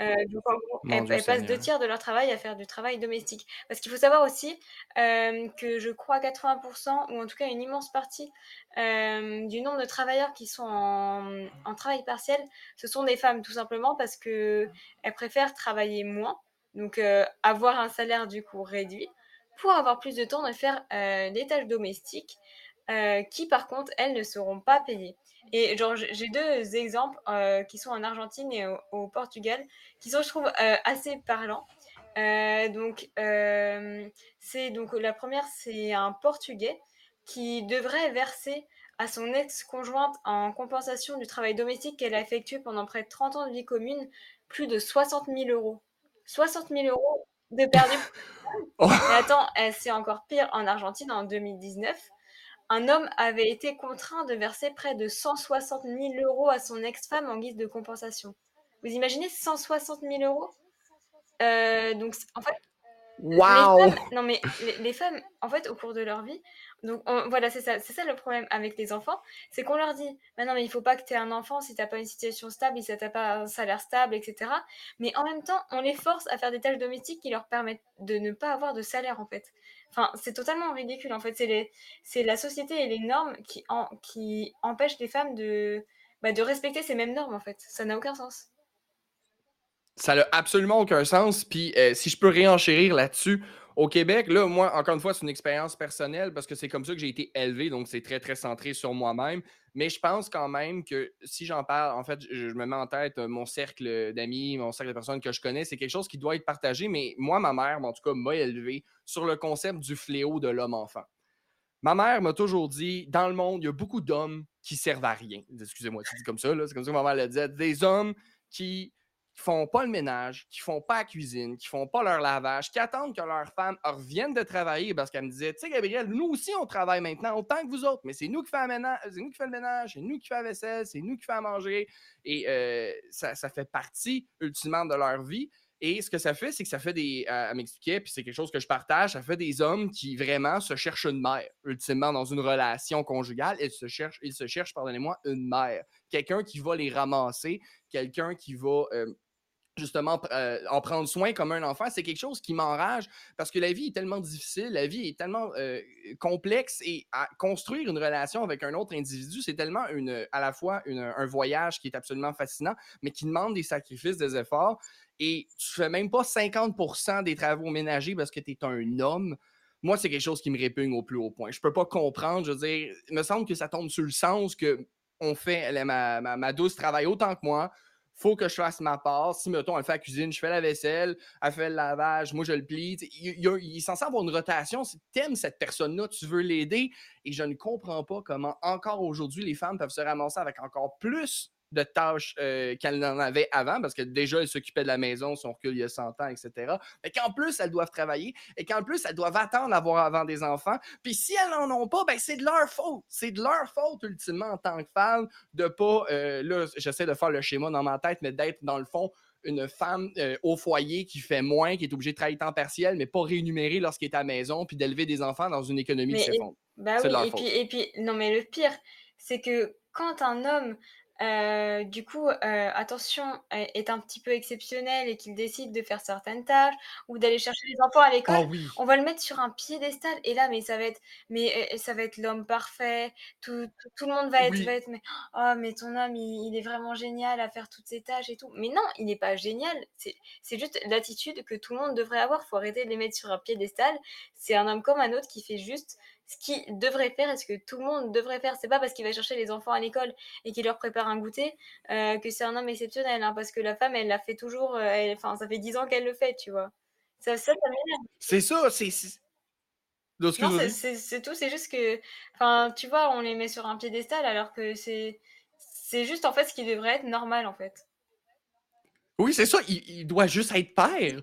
[SPEAKER 1] Euh, donc en gros, elles, passent deux tiers de leur travail à faire du travail domestique. Parce qu'il faut savoir aussi euh, que je crois 80%, ou en tout cas une immense partie euh, du nombre de travailleurs qui sont en, en, travail partiel, ce sont des femmes tout simplement parce qu'elles préfèrent travailler moins, donc avoir un salaire du coup réduit, pour avoir plus de temps de faire des tâches domestiques qui par contre, elles ne seront pas payées. Et genre, j'ai deux exemples euh, qui sont en Argentine et au, Portugal, qui sont, je trouve, euh, assez parlants. Euh, donc, c'est donc la première, c'est un Portugais qui devrait verser à son ex-conjointe en compensation du travail domestique qu'elle a effectué pendant près de 30 ans de vie commune plus de 60 000 euros. 60 000 euros de perdu. oh. Mais attends, c'est encore pire en Argentine en 2019 un homme avait été contraint de verser près de 160 000 euros à son ex-femme en guise de compensation. Vous imaginez 160 000 euros? Euh, Donc, en fait,
[SPEAKER 2] Wow!
[SPEAKER 1] non, mais les, femmes, en fait, au cours de leur vie, donc voilà, c'est ça, c'est ça le problème avec les enfants, c'est qu'on leur dit, bah non, mais il faut pas que tu aies un enfant si t'as pas une situation stable, si t'as pas un salaire stable, etc. Mais en même temps, on les force à faire des tâches domestiques qui leur permettent de ne pas avoir de salaire, en fait. Enfin, c'est totalement ridicule, en fait. C'est, la société et les normes qui, en, qui empêchent les femmes de, bah, de respecter ces mêmes normes, en fait. Ça n'a aucun sens.
[SPEAKER 2] Ça n'a absolument aucun sens. Puis euh, si je peux réenchérir là-dessus, au Québec, là, moi, encore une fois, c'est une expérience personnelle parce que c'est comme ça que j'ai été élevé, donc c'est très, très centré sur moi-même. Mais je pense quand même que si j'en parle, en fait, je, me mets en tête euh, mon cercle d'amis, mon cercle de personnes que je connais, c'est quelque chose qui doit être partagé. Mais moi, ma mère, en tout cas, m'a élevé sur le concept du fléau de l'homme-enfant. Ma mère m'a toujours dit, dans le monde, il y a beaucoup d'hommes qui servent à rien. Excusez-moi, tu dis comme ça, c'est comme ça que ma mère le disait. Des hommes qui qui font pas le ménage, qui font pas la cuisine, qui font pas leur lavage, qui attendent que leurs femmes reviennent de travailler parce qu'elle me disait, tu sais, Gabriel, nous aussi, on travaille maintenant autant que vous autres, mais c'est nous qui le ménage, c'est nous qui faisons le ménage, c'est nous qui faisons la vaisselle, c'est nous qui faisons manger. Et euh, ça, ça, fait partie, ultimement, de leur vie. Et ce que ça fait, c'est que ça fait des. Elle m'expliquait, puis c'est quelque chose que je partage, ça fait des hommes qui vraiment se cherchent une mère, ultimement, dans une relation conjugale. Ils se cherchent, ils se cherchent pardonnez-moi, une mère. Quelqu'un qui va les ramasser, quelqu'un qui va. Euh, justement euh, en prendre soin comme un enfant, c'est quelque chose qui m'enrage parce que la vie est tellement difficile, la vie est tellement euh, complexe et construire une relation avec un autre individu, c'est tellement à la fois un voyage qui est absolument fascinant, mais qui demande des sacrifices, des efforts et tu fais même pas 50% des travaux ménagers parce que tu es un homme. Moi, c'est quelque chose qui me répugne au plus haut point. Je peux pas comprendre, je veux dire, il me semble que ça tombe sur le sens que on fait, ma, ma, ma douce travaille autant que moi, faut que je fasse ma part. Si, mettons, elle fait la cuisine, je fais la vaisselle, elle fait le lavage, moi, je le plie. Il, est censé avoir une rotation. Si tu aimes cette personne-là, tu veux l'aider. Et je ne comprends pas comment, encore aujourd'hui, les femmes peuvent se ramasser avec encore plus de tâches euh, qu'elle n'en avait avant, parce que déjà, elle s'occupait de la maison, son recul il y a 100 ans, etc. Et qu'en plus, elles doivent travailler et qu'en plus, elles doivent attendre d'avoir avant des enfants. Puis si elles n'en ont pas, ben c'est de leur faute. C'est de leur faute, ultimement, en tant que femme, de pas, euh, là, j'essaie de faire le schéma dans ma tête, mais d'être, dans le fond, une femme euh, au foyer qui fait moins, qui est obligée de travailler temps partiel, mais pas rémunérée lorsqu'elle est à la maison, puis d'élever des enfants dans une économie qui s'effondre.
[SPEAKER 1] Bah oui, et puis, et puis, non, mais le pire, c'est que quand un homme euh, du coup, euh, attention, est un petit peu exceptionnel et qu'il décide de faire certaines tâches ou d'aller chercher les enfants à l'école,
[SPEAKER 2] oh
[SPEAKER 1] on va le mettre sur un piédestal et là, mais ça va être mais ça va être l'homme parfait, tout tout le monde va être va être: «Mais oh mais ton homme, il est vraiment génial à faire toutes ces tâches et tout». Mais non, il n'est pas génial, c'est c'est juste l'attitude que tout le monde devrait avoir. Faut arrêter de les mettre sur un piédestal. C'est un homme comme un autre qui fait juste ce qu'il devrait faire et ce que tout le monde devrait faire. C'est pas parce qu'il va chercher les enfants à l'école et qu'il leur prépare un goûter euh, que c'est un homme exceptionnel. Hein, parce que la femme, elle l'a fait toujours. Euh, enfin, ça fait dix ans qu'elle le fait, tu vois. Ça, ça, m'énerve.
[SPEAKER 2] C'est ça, c'est.
[SPEAKER 1] Non, c'est tout. C'est juste que, enfin, tu vois, on les met sur un piédestal alors que c'est, c'est juste en fait ce qui devrait être normal en fait.
[SPEAKER 2] Oui, c'est ça, il, doit juste être père.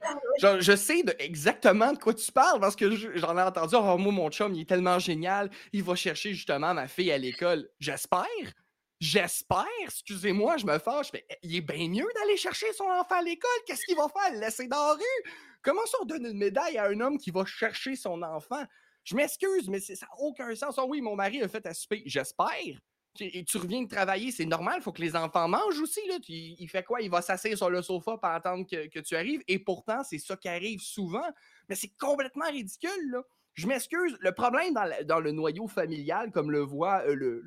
[SPEAKER 2] je sais exactement de quoi tu parles parce que j'en ai entendu. Oh, moi, mon chum, il est tellement génial. Il va chercher justement ma fille à l'école. J'espère. J'espère. Excusez-moi, je me fâche, mais il est bien mieux d'aller chercher son enfant à l'école. Qu'est-ce qu'il va faire? Le laisser dans la rue? Comment ça, on donne une médaille à un homme qui va chercher son enfant? Je m'excuse, mais ça n'a aucun sens. Ah oui, mon mari a fait à souper. J'espère. Tu reviens de travailler, c'est normal, il faut que les enfants mangent aussi. Là. Il, fait quoi? Il va s'asseoir sur le sofa pour attendre que, tu arrives. Et pourtant, c'est ça qui arrive souvent. Mais c'est complètement ridicule. Là. Je m'excuse, le problème dans, le noyau familial, comme le voit euh,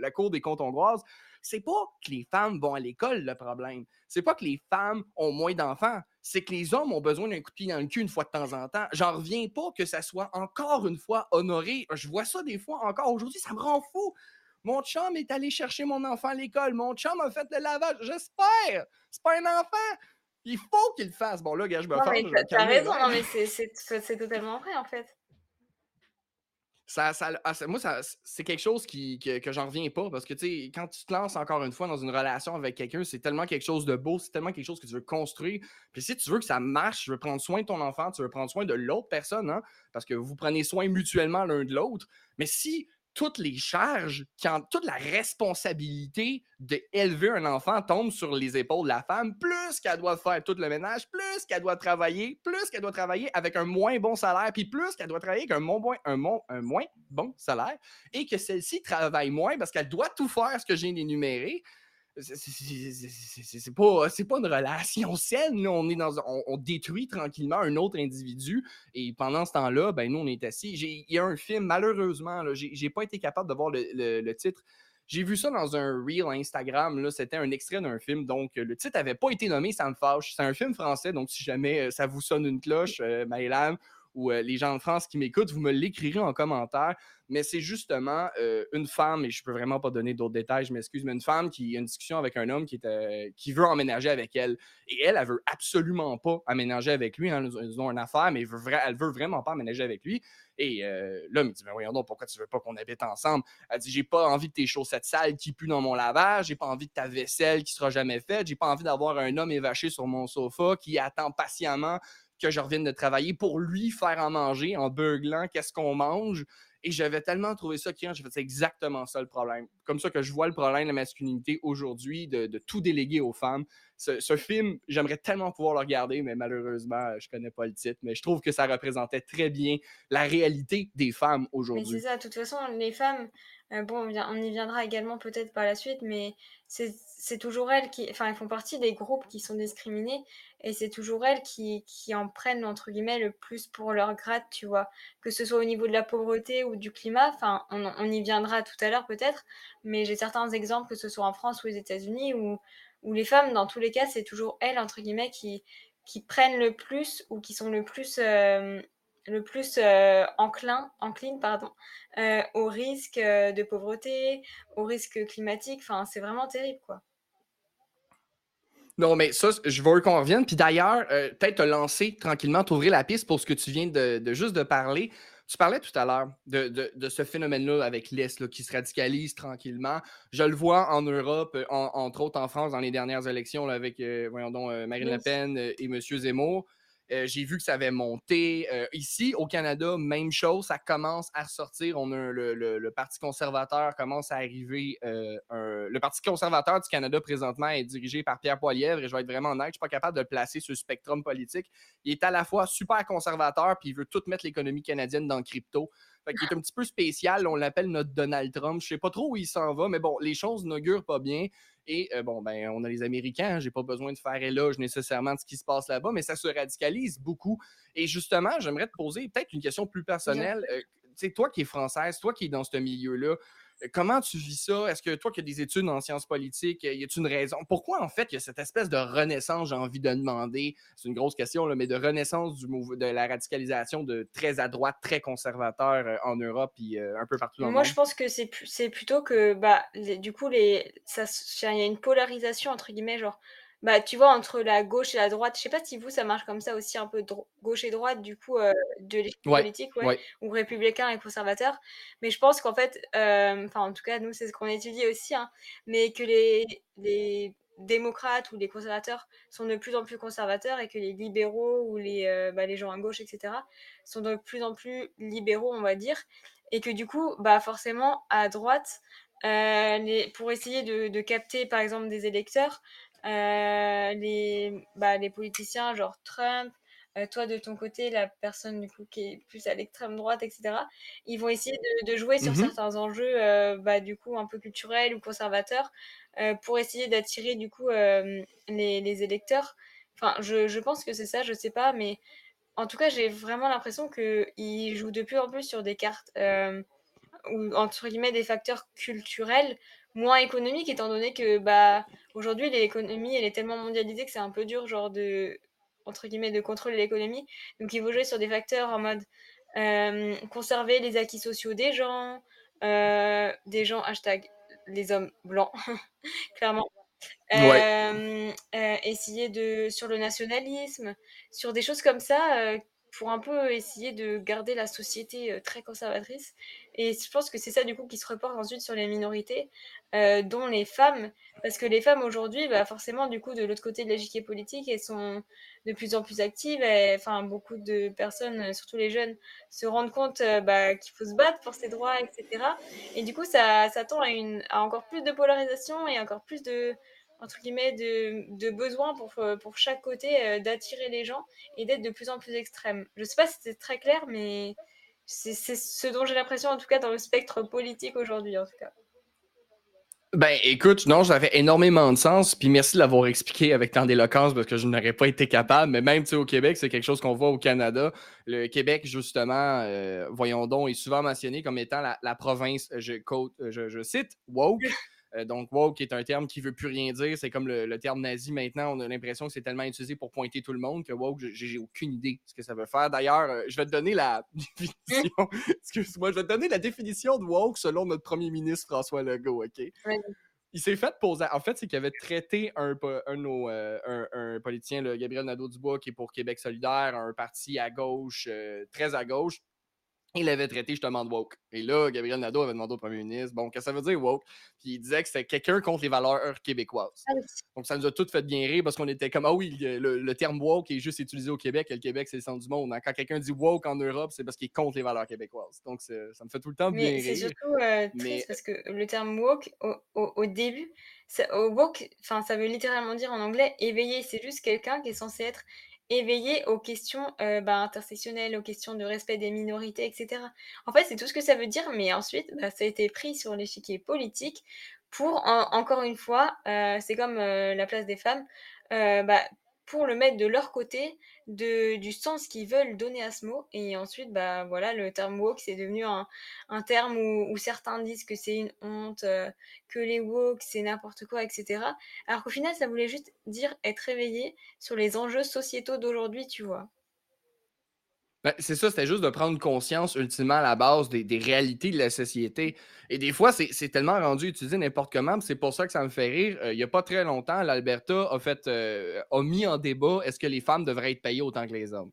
[SPEAKER 2] la Cour des comptes hongroises, c'est pas que les femmes vont à l'école, le problème. C'est pas que les femmes ont moins d'enfants. C'est que les hommes ont besoin d'un coup de pied dans le cul une fois de temps en temps. J'en reviens pas que ça soit encore une fois honoré. Je vois ça des fois encore aujourd'hui, ça me rend fou. Mon chum est allé chercher mon enfant à l'école. Mon chum a fait le lavage. J'espère. C'est pas un enfant. Il faut qu'il le fasse. Bon, là, gars, je me
[SPEAKER 1] fais. T'as raison, non, mais c'est totalement vrai, en fait.
[SPEAKER 2] Ça, ça, ah, moi, ça, c'est quelque chose qui, que, que j'en reviens pas parce que, tu sais, quand tu te lances encore une fois dans une relation avec quelqu'un, c'est tellement quelque chose de beau, c'est tellement quelque chose que tu veux construire. Puis si tu veux que ça marche, tu veux prendre soin de ton enfant, tu veux prendre soin de l'autre personne, hein, parce que vous prenez soin mutuellement l'un de l'autre. Mais si toutes les charges, toute la responsabilité d'élever un enfant tombe sur les épaules de la femme, plus qu'elle doit faire tout le ménage, plus qu'elle doit travailler, plus qu'elle doit travailler avec un moins bon salaire, puis plus qu'elle doit travailler avec un, un moins bon salaire, et que celle-ci travaille moins parce qu'elle doit tout faire ce que j'ai énuméré, c'est pas, pas une relation saine. On, est dans, on, détruit tranquillement un autre individu. Et pendant ce temps-là, ben, nous, on est assis. Il y a un film, malheureusement, j'ai pas été capable de voir le, titre. J'ai vu ça dans un reel Instagram. C'était un extrait d'un film. Donc, le titre n'avait pas été nommé, ça me fâche. C'est un film français. Donc, si jamais euh, ça vous sonne une cloche, euh, ou euh, les gens de France qui m'écoutent, vous me l'écrirez en commentaire. Mais c'est justement euh, une femme, et je peux vraiment pas donner d'autres détails, je m'excuse, mais une femme qui a une discussion avec un homme qui, qui veut emménager avec elle. Et elle, elle veut absolument pas emménager avec lui. Hein, ils ont une affaire, mais elle veut, veut vraiment pas emménager avec lui. Et euh, l'homme, dit, mais voyons donc, pourquoi tu veux pas qu'on habite ensemble? Elle dit, j'ai pas envie de tes chaussettes sales qui puent dans mon lavage, j'ai pas envie de ta vaisselle qui sera jamais faite, j'ai pas envie d'avoir un homme évaché sur mon sofa qui attend patiemment que je revienne de travailler pour lui faire en manger en beuglant qu'est-ce qu'on mange. Et j'avais tellement trouvé ça criant, j'ai fait c'est exactement ça le problème. Comme ça que je vois le problème de la masculinité aujourd'hui, de, tout déléguer aux femmes. Ce, film, j'aimerais tellement pouvoir le regarder, mais malheureusement, je connais pas le titre. Mais je trouve que ça représentait très bien la réalité des femmes aujourd'hui.
[SPEAKER 1] Mais c'est ça, de toute façon, les femmes, euh, bon, on, y viendra également peut-être par la suite, mais c'est toujours elles qui, enfin, elles font partie des groupes qui sont discriminés et c'est toujours elles qui, qui, en prennent, entre guillemets, le plus pour leur grade, tu vois. Que ce soit au niveau de la pauvreté ou du climat, enfin, on, y viendra tout à l'heure peut-être, mais j'ai certains exemples, que ce soit en France ou aux États-Unis, où, où les femmes, dans tous les cas, c'est toujours elles, entre guillemets, qui, qui prennent le plus ou qui sont le plus. Euh, le plus euh, enclin, encline pardon, euh, au risque euh, de pauvreté, au risque climatique. Enfin, c'est vraiment terrible, quoi.
[SPEAKER 2] Non, mais ça, je veux qu'on revienne. Puis d'ailleurs, peut-être te lancer tranquillement, t'ouvrir la piste pour ce que tu viens de, juste de parler. Tu parlais tout à l'heure de, ce phénomène-là avec l'Est qui se radicalise tranquillement. Je le vois en Europe, entre autres en France, dans les dernières élections avec, voyons donc, Marine Le Pen et M. Zemmour. Euh, j'ai vu que ça avait monté. Euh, ici, au Canada, même chose, ça commence à ressortir. On a le, Parti conservateur commence à arriver. Euh, le Parti conservateur du Canada, présentement, est dirigé par Pierre Poilievre et je vais être vraiment honnête, je ne suis pas capable de le placer sur le spectrum politique. Il est à la fois super conservateur, puis il veut tout mettre l'économie canadienne dans le crypto. Fait est un petit peu spécial. On l'appelle notre Donald Trump. Je ne sais pas trop où il s'en va, mais bon, les choses n'augurent pas bien. Et euh, bon, ben, on a les Américains, hein, j'ai pas besoin de faire éloge nécessairement de ce qui se passe là-bas, mais ça se radicalise beaucoup. Et justement, j'aimerais te poser peut-être une question plus personnelle. Euh, tu sais, toi qui es française, toi qui es dans ce milieu-là, Comment tu vis ça? Est-ce que toi qui as des études en sciences politiques, y a-t-il une raison? Pourquoi en fait il y a cette espèce de renaissance, j'ai envie de demander, c'est une grosse question, là, mais de renaissance du de la radicalisation de très à droite, très conservateur euh, en Europe et euh, un peu partout dans
[SPEAKER 1] le
[SPEAKER 2] monde? Moi,
[SPEAKER 1] je pense que c'est plutôt que, bah, du coup, les, ça, il y a une polarisation, entre guillemets, genre, bah, tu vois, entre la gauche et la droite, je sais pas si vous, ça marche comme ça aussi, un peu gauche et droite, du coup, euh, de l'équipe politique, ouais, ou républicain et conservateur. Mais je pense qu'en fait, enfin, en tout cas, nous, c'est ce qu'on étudie aussi, hein, mais que les, les démocrates ou les conservateurs sont de plus en plus conservateurs et que les libéraux ou les, euh, bah, les gens à gauche, etc., sont de plus en plus libéraux, on va dire. Et que du coup, bah, forcément, à droite, les, pour essayer de, de, capter, par exemple, des électeurs, les, bah, les politiciens genre Trump, heu, toi de ton côté, la personne du coup qui est plus à l'extrême droite et cetera, ils vont essayer de de jouer sur
[SPEAKER 2] Mmh mh.
[SPEAKER 1] certains enjeux, heu, bah, du coup un peu culturels ou conservateurs, pour essayer d'attirer du coup, les les électeurs. Enfin, je je pense que c'est ça, je sais pas, mais en tout cas, j'ai vraiment l'impression qu'ils jouent de plus en plus sur des cartes, ou entre guillemets «des facteurs culturels», moins économiques étant donné que, bah, aujourd'hui l'économie elle est tellement mondialisée que c'est un peu dur genre de entre guillemets «de contrôler l'économie». Donc ils vont jouer sur des facteurs en mode, hem, conserver les acquis sociaux des gens, heu, des gens hashtag les hommes blancs, clairement.
[SPEAKER 2] Ouais.
[SPEAKER 1] Heu, essayer de sur le nationalisme, sur des choses comme ça, pour un peu essayer de garder la société, très conservatrice et je pense que c'est ça du coup qui se reporte ensuite sur les minorités, heu, dont les femmes. Parce que les femmes aujourd'hui, bah, forcément du coup de l'autre côté de l'échiquier politique, elles sont de plus en plus actives enfin beaucoup de personnes, heu, surtout les jeunes, se rendent compte, heu, bah, qu'il faut se battre pour ses droits et cetera et du coup ça tend à une à encore plus de polarisation et encore plus de entre guillemets de de besoin pour, pour chaque côté, d'attirer les gens et d'être de plus en plus extrême. Je sais pas si c'est très clair, mais c'est ce dont j'ai l'impression en tout cas dans le spectre politique aujourd'hui, en tout cas.
[SPEAKER 2] Ben, écoute, non, ça fait énormément de sens, puis merci de l'avoir expliqué avec tant d'éloquence parce que je n'aurais pas été capable, mais même, tu sais, au Québec, c'est quelque chose qu'on voit au Canada. Le Québec, justement, heu, voyons donc, est souvent mentionné comme étant la la province, je quote, je je cite: «woke». Heu, donc woke est un terme qui veut plus rien dire. C'est comme le le terme nazi maintenant. On a l'impression que c'est tellement utilisé pour pointer tout le monde que woke, j'ai aucune idée de ce que ça veut faire. D'ailleurs, heu, je vais te donner la définition excuse-moi, je vais te donner la définition de woke selon notre premier ministre François Legault, OK? Il s'est fait poser en fait, c'est qu'il avait traité un po un de nos, heu, un un politicien, le Gabriel Nadeau-Dubois, qui est pour Québec solidaire, un parti à gauche, très à gauche. Il l'avait traité justement de woke. Et là, Gabriel Nadeau avait demandé au premier ministre, bon, qu'est-ce que ça veut dire woke? Puis il disait que c'était quelqu'un contre les valeurs québécoises.
[SPEAKER 1] Ah.
[SPEAKER 2] Donc ça nous a tous fait bien rire parce qu'on était comme, ah oui, le, le terme woke est juste utilisé au Québec et le Québec, c'est le centre du monde. Hein. Quand quelqu'un dit woke en Europe, c'est parce qu'il est contre les valeurs québécoises. Donc ça me fait tout le temps bien
[SPEAKER 1] Mais c'est
[SPEAKER 2] rire.
[SPEAKER 1] surtout,
[SPEAKER 2] Mais
[SPEAKER 1] triste parce que le terme woke au au au début, ça au woke, ça veut littéralement dire en anglais éveillé. C'est juste quelqu'un qui est censé être éveillé aux questions, heu, bah, intersectionnelles, aux questions de respect des minorités et cetera. En fait, c'est tout ce que ça veut dire, mais ensuite, bah, ça a été pris sur l'échiquier politique pour en encore une fois, heu, c'est comme, heu, la place des femmes, bah, pour le mettre de leur côté, du sens qu'ils veulent donner à ce mot et ensuite, bah, voilà, le terme woke, c'est devenu un terme où certains disent que c'est une honte, heu, que les woke, c'est n'importe quoi et cetera. Alors qu'au final, ça voulait juste dire être réveillé sur les enjeux sociétaux d'aujourd'hui, tu vois?
[SPEAKER 2] Ben, c'est ça, c'était juste de prendre conscience ultimement à la base des, réalités de la société. Et des fois, c'est tellement rendu utilisé n'importe comment, c'est pour ça que ça me fait rire. Euh, il n'y a pas très longtemps, l'Alberta a fait euh, mis en débat est-ce que les femmes devraient être payées autant que les hommes?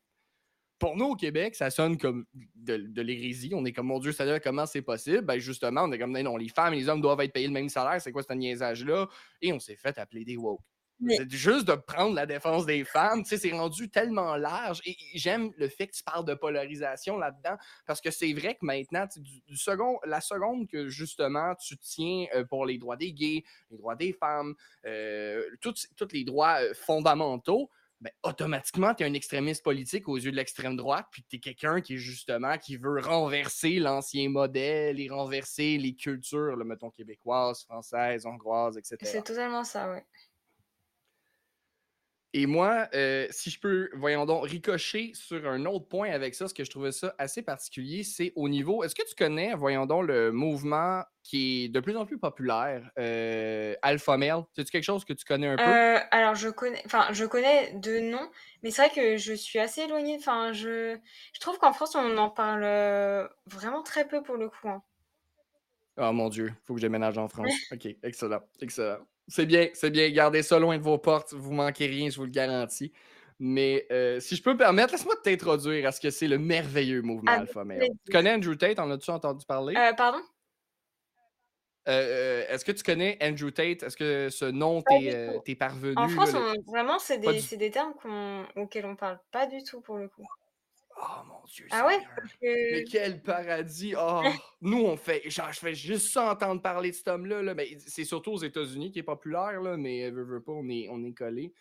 [SPEAKER 2] Pour nous, au Québec, ça sonne comme de, l'hérésie. On est comme, mon Dieu, c'est-à-dire comment c'est possible? Ben justement, on est comme, non, les femmes et les hommes doivent être payés le même salaire. C'est quoi ce niaisage-là? Et on s'est fait appeler des woke.
[SPEAKER 1] Mais
[SPEAKER 2] C'est juste de prendre la défense des femmes, tu sais, c'est rendu tellement large. Et j'aime le fait que tu parles de polarisation là-dedans, parce que c'est vrai que maintenant, du, du second, la seconde que justement tu tiens euh, pour les droits des gays, les droits des femmes, euh, tous les droits euh, fondamentaux, ben, automatiquement, tu es un extrémiste politique aux yeux de l'extrême droite, puis tu es quelqu'un qui justement qui veut renverser l'ancien modèle et renverser les cultures, là, mettons, québécoises, françaises, hongroises, etc.
[SPEAKER 1] c'est totalement ça, ouais.
[SPEAKER 2] Et moi, euh, si je peux, voyons donc, ricocher sur un autre point avec ça, ce que je trouvais ça assez particulier, c'est au niveau. Est-ce que tu connais, voyons donc, le mouvement qui est de plus en plus populaire, euh, Alpha Male? C'est-tu quelque chose que tu connais un peu?
[SPEAKER 1] Heu, alors je connais enfin je connais de nom, mais c'est vrai que je suis assez éloignée, enfin je je trouve qu'en France on en parle, vraiment très peu pour le coup, hein.
[SPEAKER 2] Oh mon Dieu, faut que je déménage en France. OK, excellent, excellent. C'est bien, c'est bien. Gardez ça loin de vos portes. Vous manquez rien, je vous le garantis. Mais euh, si je peux me permettre, laisse-moi t'introduire à ce que c'est le merveilleux mouvement Alpha Male. Tu connais Andrew Tate? En as-tu entendu parler?
[SPEAKER 1] Heu, pardon?
[SPEAKER 2] Euh, euh, est-ce que tu connais Andrew Tate? Est-ce que ce nom t'est euh,
[SPEAKER 1] En
[SPEAKER 2] parvenu? là,
[SPEAKER 1] France, on vraiment c'est des
[SPEAKER 2] du
[SPEAKER 1] c'est des termes auxquels on parle pas du tout pour le coup.
[SPEAKER 2] Oh mon Dieu
[SPEAKER 1] Ah ouais?
[SPEAKER 2] Mais
[SPEAKER 1] que
[SPEAKER 2] quel paradis! Oh! Nous, on fait. Genre, je fais juste ça entendre parler de cet homme-là. Là. Mais c'est surtout aux États-Unis qui est populaire, là, mais veux, veux pas, on est, on est collé.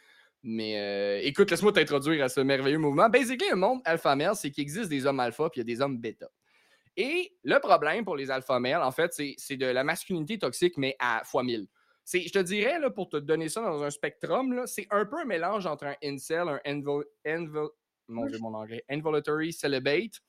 [SPEAKER 2] Mais euh, écoute, laisse-moi t'introduire à ce merveilleux mouvement. Basically, un monde alpha male, c'est qu'il existe des hommes alpha puis il y a des hommes bêta. Et le problème pour les alpha males, en fait, c'est de la masculinité toxique, mais à fois mille. Je te dirais, là, pour te donner ça dans un spectrum, c'est un peu un mélange entre un incel, un involuntary celibate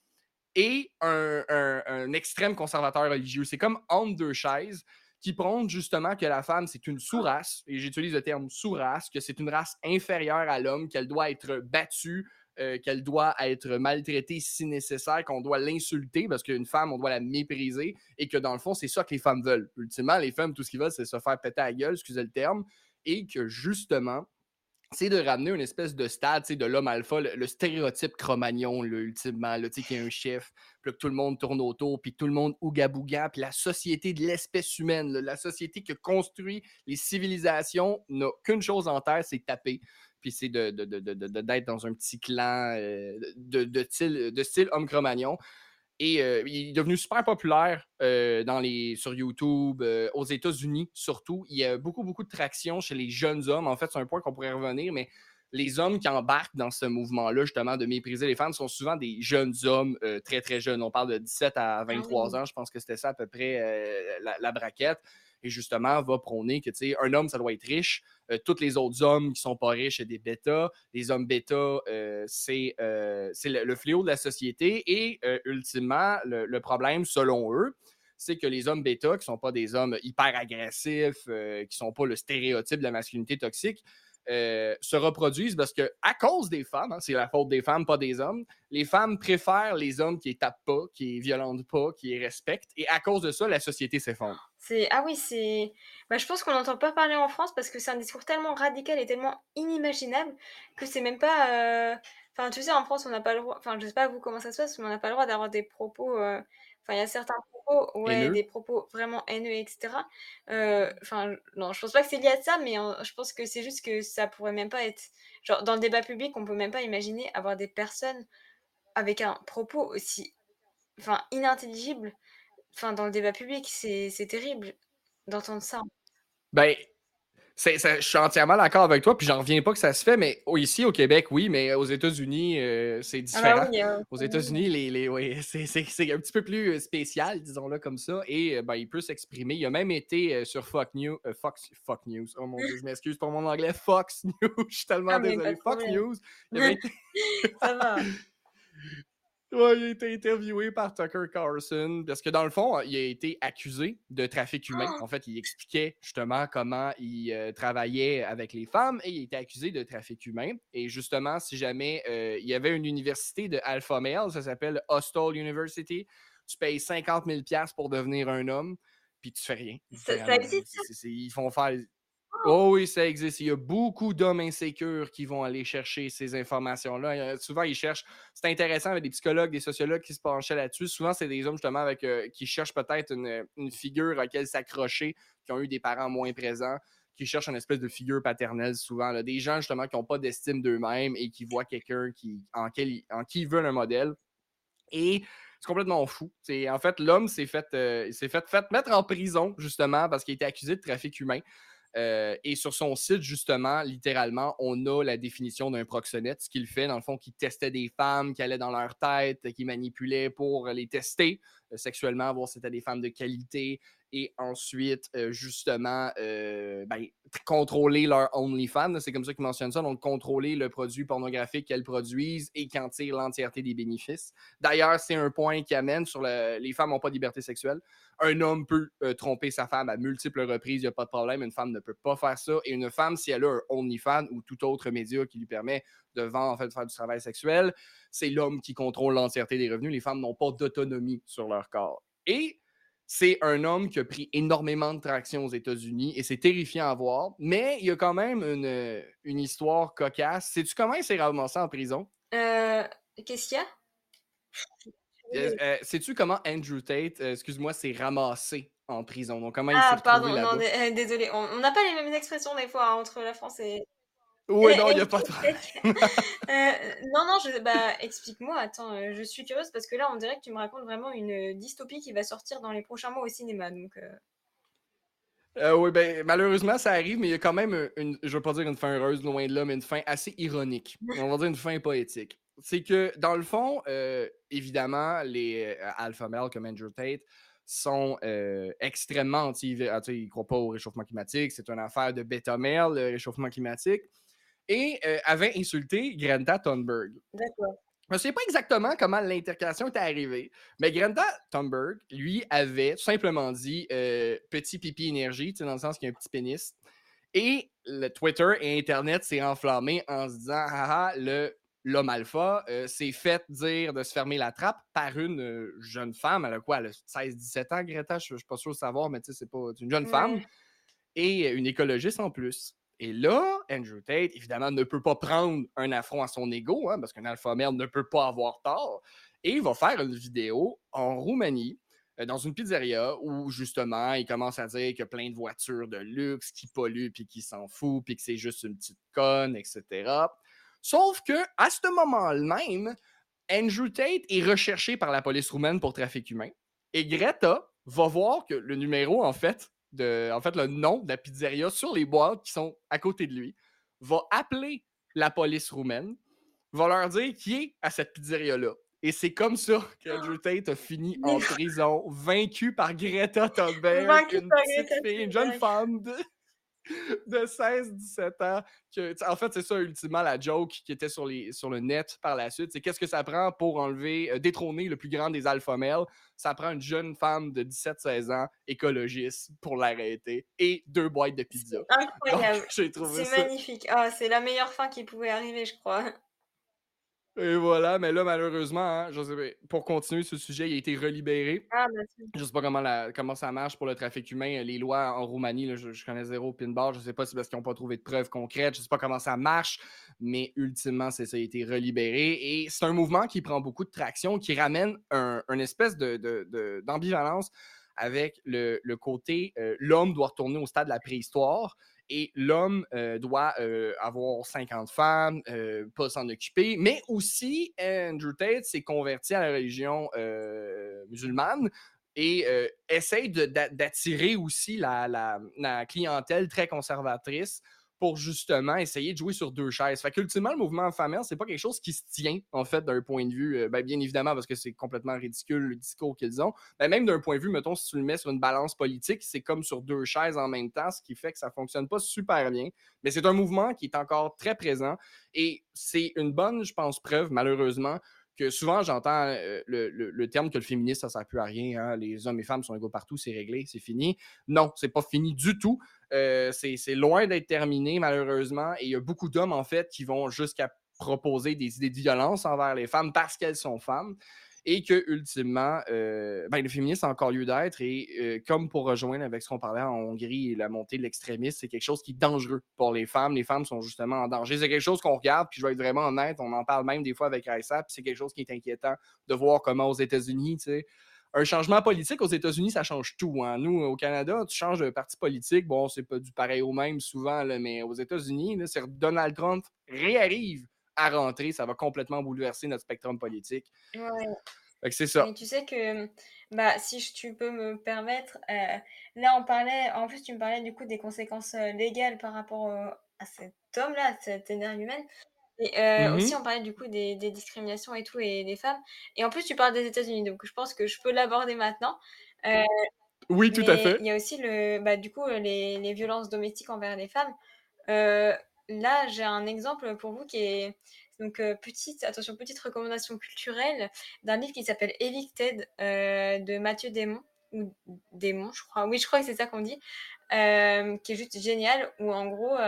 [SPEAKER 2] et un, extrême conservateur religieux. C'est comme entre deux chaises qui prône justement que la femme, c'est une sous-race, et j'utilise le terme sous-race, que c'est une race inférieure à l'homme, qu'elle doit être battue, euh, qu'elle doit être maltraitée si nécessaire, qu'on doit l'insulter parce qu'une femme, on doit la mépriser et que dans le fond, c'est ça que les femmes veulent. Ultimement, les femmes, tout ce qu'ils veulent, c'est se faire péter à la gueule, excusez le terme, et que justement, c'est de ramener une espèce de stade de l'homme alpha, le, stéréotype cromagnon, là, ultimement, là, qui est un chef, puis que tout le monde tourne autour, puis tout le monde ouga-bouga, puis la société de l'espèce humaine, la société qui construit les civilisations n'a qu'une chose en terre, c'est taper. Puis c'est d'être de, de, dans un petit clan euh, de, style, de style homme cromagnon. Et euh, il est devenu super populaire euh, dans les, sur YouTube, euh, aux États-Unis surtout. Il y a beaucoup, beaucoup de traction chez les jeunes hommes. En fait, c'est un point qu'on pourrait revenir, mais les hommes qui embarquent dans ce mouvement-là, justement, de mépriser les femmes, sont souvent des jeunes hommes très, très jeunes. On parle de 17 à 23 ah ans, je pense que c'était ça à peu près la, la, braquette et justement va prôner que un homme, ça doit être riche. Euh, tous les autres hommes qui sont pas riches, c'est des bêtas. Les hommes bêtas, euh, c'est euh, le, fléau de la société. Et ultimement, le, problème, selon eux, c'est que les hommes bêta, qui sont pas des hommes hyper agressifs, qui sont pas le stéréotype de la masculinité toxique, euh, se reproduisent parce que, à cause des femmes, hein, c'est la faute des femmes, pas des hommes, les femmes préfèrent les hommes qui les tapent pas, qui les violentent pas, qui respectent, et à cause de ça, la société s'effondre.
[SPEAKER 1] Ah oui, c'est bah, je pense qu'on n'entend pas parler en France parce que c'est un discours tellement radical et tellement inimaginable que c'est même pas euh, enfin tu sais en France on n'a pas le droit enfin je sais pas vous comment ça se passe mais on n'a pas le droit d'avoir des propos euh, Enfin, il y a certains propos, ouais, des propos vraiment haineux, etc. Euh, enfin, non, je pense pas que c'est lié à ça, mais je pense que c'est juste que ça pourrait même pas être. Genre, dans le débat public, on peut même pas imaginer avoir des personnes avec un propos aussi. Enfin, inintelligible. Enfin, dans le débat public, c'est terrible d'entendre ça.
[SPEAKER 2] Ben, je suis entièrement d'accord avec toi, puis j'en reviens pas que ça se fait, mais ici au Québec, oui, mais aux États-Unis, euh, c'est ah différent. aux États-Unis, les, les c'est un petit peu plus euh, spécial, disons-le comme ça, et euh, ben, il peut s'exprimer. Il a même été sur Fox News, Fox, Fox News, oh mon dieu, je m'excuse pour mon anglais, Fox News, je suis tellement ah, désolé, Fox News. ça va. Ouais, il a été interviewé par Tucker Carlson parce que dans le fond, il a été accusé de trafic humain. Ah! En fait, il expliquait justement comment il euh, travaillait avec les femmes et il a été accusé de trafic humain. Et justement, si jamais euh, il y avait une université de alpha male, ça s'appelle Hostel University, tu payes 50 000 pour devenir un homme, puis tu fais rien.
[SPEAKER 1] Ça, ça existe?
[SPEAKER 2] Ils font faire Oh oui, ça existe. Il y a beaucoup d'hommes insécures qui vont aller chercher ces informations-là. Souvent, ils cherchent. C'est intéressant avec des psychologues, des sociologues qui se penchaient là-dessus. Souvent, c'est des hommes justement avec euh, qui cherchent peut-être une, figure à laquelle s'accrocher, qui ont eu des parents moins présents, qui cherchent une espèce de figure paternelle souvent. Des gens justement qui n'ont pas d'estime d'eux-mêmes et qui voient quelqu'un qui, en, qui ils veulent un modèle. Et c'est complètement fou. en fait, l'homme s'est fait, euh, fait, fait mettre en prison justement parce qu'il était accusé de trafic humain. Euh, et sur son site, justement, littéralement, on a la définition d'un proxénète, ce qu'il fait, dans le fond, qui testait des femmes, qui allait dans leur tête, qui manipulait pour les tester euh, sexuellement, voir si c'était des femmes de qualité, et ensuite, euh, justement, ben, contrôler leur OnlyFans. C'est comme ça qu'ils mentionnent ça. Donc, contrôler le produit pornographique qu'elles produisent et qui en tire l'entièreté des bénéfices. D'ailleurs, c'est un point qui amène sur le, les femmes n'ont pas de liberté sexuelle. Un homme peut euh, tromper sa femme à multiples reprises, il n'y a pas de problème. Une femme ne peut pas faire ça. Et une femme, si elle a un OnlyFans ou tout autre média qui lui permet de vendre, en fait, de faire du travail sexuel, c'est l'homme qui contrôle l'entièreté des revenus. Les femmes n'ont pas d'autonomie sur leur corps. Et c'est un homme qui a pris énormément de traction aux États-Unis et c'est terrifiant à voir. Mais il y a quand même une, une histoire cocasse. Sais-tu comment il s'est ramassé en prison?
[SPEAKER 1] Euh, Qu'est-ce qu'il y a?
[SPEAKER 2] Euh, euh, sais-tu comment Andrew Tate, euh, excuse-moi, s'est ramassé en prison? Donc, comment il
[SPEAKER 1] ah, pardon, non, désolé. On n'a pas les mêmes expressions des fois hein, entre la France et,
[SPEAKER 2] oui, non, il n'y a pas de
[SPEAKER 1] euh, non, non, je, bah, explique-moi, attends, euh, je suis curieuse parce que là, on dirait que tu me racontes vraiment une dystopie qui va sortir dans les prochains mois au cinéma. Donc, euh.
[SPEAKER 2] Euh, oui, ben, malheureusement, ça arrive, mais il y a quand même une, je veux pas dire une fin heureuse, loin de là, mais une fin assez ironique. On va dire une fin poétique. C'est que, dans le fond, euh, évidemment, les euh, alpha males comme Andrew Tate sont euh, extrêmement anti ah, Ils ne croient pas au réchauffement climatique. C'est une affaire de bêta male, le réchauffement climatique. Et euh, avait insulté Greta Thunberg.
[SPEAKER 1] D'accord.
[SPEAKER 2] Je ne sais pas exactement comment l'intercalation est arrivée, mais Greta Thunberg, lui, avait tout simplement dit euh, petit pipi énergie, dans le sens qu'il y a un petit pénis. Et le Twitter et Internet s'est enflammé en se disant haha, le l'homme alpha euh, s'est fait dire de se fermer la trappe par une euh, jeune femme. Elle a quoi? Elle a 16-17 ans, Greta? Je ne suis pas sûr de savoir, mais tu sais, c'est pas une jeune femme. Et une écologiste en plus. Et là, Andrew Tate, évidemment, ne peut pas prendre un affront à son ego, hein, parce qu'un alpha male ne peut pas avoir tort. Et il va faire une vidéo en Roumanie, euh, dans une pizzeria, où justement, il commence à dire qu'il y a plein de voitures de luxe qui polluent, puis qui s'en fout, puis que c'est juste une petite conne, etc. Sauf que à ce moment même, Andrew Tate est recherché par la police roumaine pour trafic humain. Et Greta va voir que le numéro, en fait, de, en fait, le nom de la pizzeria sur les boîtes qui sont à côté de lui, va appeler la police roumaine, va leur dire qui est à cette pizzeria-là. Et c'est comme ça qu'Andrew Tate a fini en prison, vaincu par Greta Thunberg, une petite fille, une jeune femme de, de 16-17 ans. Que, en fait, c'est ça, ultimement, la joke qui était sur, les, sur le net par la suite. C'est qu'est-ce que ça prend pour enlever, euh, détrôner le plus grand des alpha males? Ça prend une jeune femme de 17-16 ans, écologiste, pour l'arrêter, et deux boîtes de pizza.
[SPEAKER 1] Incroyable. C'est magnifique. Ah, c'est la meilleure fin qui pouvait arriver, je crois.
[SPEAKER 2] Et voilà, mais là, malheureusement, hein, je sais, pour continuer ce sujet, il a été relibéré.
[SPEAKER 1] Ah,
[SPEAKER 2] je sais pas comment, la, comment ça marche pour le trafic humain. Les lois en Roumanie, là, je, connais zéro pinball. Je sais pas si c'est parce qu'ils n'ont pas trouvé de preuves concrètes. Je sais pas comment ça marche, mais ultimement, c'est ça, il a été relibéré. Et c'est un mouvement qui prend beaucoup de traction, qui ramène un, une espèce d'ambivalence de, de, avec le, le côté euh, l'homme doit retourner au stade de la préhistoire et l'homme euh, doit euh, avoir 50 femmes, euh, pas s'en occuper, mais aussi Andrew Tate s'est converti à la religion musulmane et essaye d'attirer aussi la, clientèle très conservatrice pour justement essayer de jouer sur deux chaises. Fait qu'ultimement, le mouvement famille, c'est pas quelque chose qui se tient, en fait, d'un point de vue, euh, ben, bien évidemment, parce que c'est complètement ridicule le discours qu'ils ont, mais même d'un point de vue, mettons, si tu le mets sur une balance politique, c'est comme sur deux chaises en même temps, ce qui fait que ça fonctionne pas super bien. Mais c'est un mouvement qui est encore très présent et c'est une bonne, je pense, preuve, malheureusement, que souvent j'entends euh, le, terme que le féministe, ça ne sert plus à rien. Hein. Les hommes et femmes sont égaux partout, c'est réglé, c'est fini. Non, c'est pas fini du tout. Euh, c'est loin d'être terminé, malheureusement. Et il y a beaucoup d'hommes, en fait, qui vont jusqu'à proposer des idées de violence envers les femmes parce qu'elles sont femmes et que ultimement, euh, ben, le féminisme a encore lieu d'être. Et euh, comme pour rejoindre avec ce qu'on parlait en Hongrie et la montée de l'extrémisme, c'est quelque chose qui est dangereux pour les femmes. Les femmes sont justement en danger. C'est quelque chose qu'on regarde, puis je vais être vraiment honnête, on en parle même des fois avec Raissa, puis c'est quelque chose qui est inquiétant de voir comment aux États-Unis, tu sais, un changement politique aux États-Unis, ça change tout. Hein. Nous, au Canada, tu changes de parti politique, bon, c'est pas du pareil au même souvent, mais aux États-Unis, c'est Donald Trump réarrive à rentrer, ça va complètement bouleverser notre spectrum politique.
[SPEAKER 1] Ouais.
[SPEAKER 2] c'est ça.
[SPEAKER 1] Tu sais que, bah, si tu peux me permettre, euh, là on parlait, en plus tu me parlais du coup des conséquences euh, légales par rapport à cet homme-là, cette énergie humaine. Et euh, mmh aussi on parlait du coup des, des, discriminations et tout et des femmes. Et en plus tu parles des États-Unis, donc je pense que je peux l'aborder maintenant.
[SPEAKER 2] oui, tout à fait.
[SPEAKER 1] Il y a aussi le, bah, du coup les, les violences domestiques envers les femmes. Euh, là, j'ai un exemple pour vous qui est donc petite, attention, petite recommandation culturelle d'un livre qui s'appelle Evicted de Mathieu Desmond ou Desmond, je crois. Oui, je crois que c'est ça qu'on dit, qui est juste génial. Où en gros,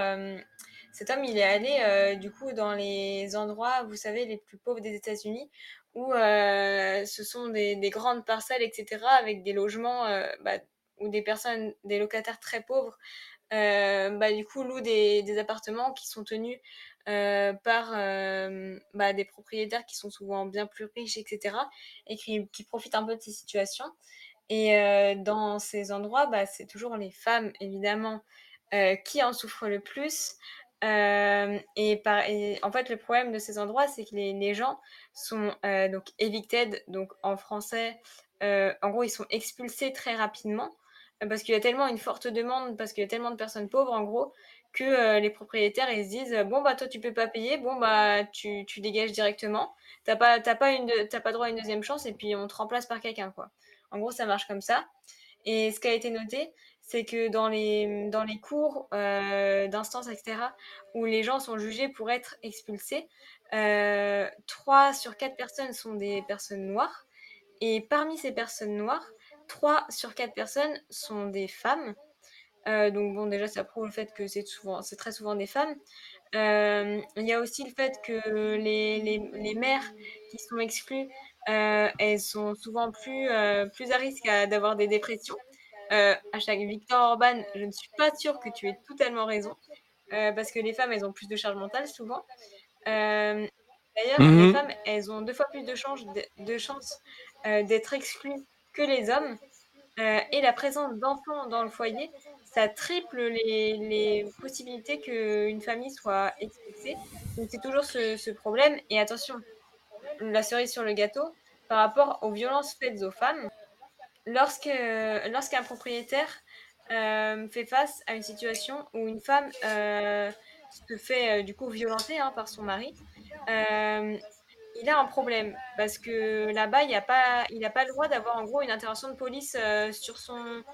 [SPEAKER 1] cet homme, il est allé du coup dans les endroits, vous savez, les plus pauvres des États-Unis, où ce sont des, grandes parcelles, etc., avec des logements bah, ou des personnes, des locataires très pauvres euh, bah, du coup, louent des, appartements qui sont tenus euh, par euh, bah, des propriétaires qui sont souvent bien plus riches, etc., et qui, profitent un peu de ces situations. Et dans ces endroits, c'est toujours les femmes, évidemment, qui en souffrent le plus. Et, par, et, en fait, le problème de ces endroits, c'est que les, gens sont donc evicted, donc en français, en gros, ils sont expulsés très rapidement. parce qu'il y a tellement une forte demande, parce qu'il y a tellement de personnes pauvres, en gros, que, les propriétaires, ils se disent: «Bon, bah, toi, tu peux pas payer, bon, bah, tu tu dégages directement. Tu as pas tu as pas une as pas droit à une 2e chance et puis on te remplace par quelqu'un, quoi». En gros, ça marche comme ça et ce qui a été noté, c'est que dans les, cours, heu, d'instance et cetera, où les gens sont jugés pour être expulsés, heu, 3 sur 4 personnes sont des personnes noires et parmi ces personnes noires, 3 sur 4 personnes sont des femmes. Heu, donc bon, déjà, ça prouve le fait que c'est très souvent des femmes. Hem, il y a aussi le fait que les mères qui sont exclues, elles sont souvent plus, à risque d'avoir des dépressions. Heu, hashtag Viktor Orban, je ne suis pas sûre que tu aies totalement raison, heu, parce que les femmes, elles ont plus de charge mentale souvent. Hem, d'ailleurs, les
[SPEAKER 2] Mmh mh.
[SPEAKER 1] femmes, elles ont 2 fois plus de chances, heu, d'être exclues que les hommes, et la présence d'enfants dans le foyer, ça triple les les possibilités qu'une famille soit expulsée. Donc c'est toujours ce ce problème et attention, la cerise sur le gâteau, par rapport aux violences faites aux femmes, lorsque lorsqu'un propriétaire, hem, fait face à une situation où une femme, heu, se fait, du coup violenter, hein, par son mari, il a un problème parce que là-bas, il y a pas il pas le droit d'avoir en gros une intervention de police, sur son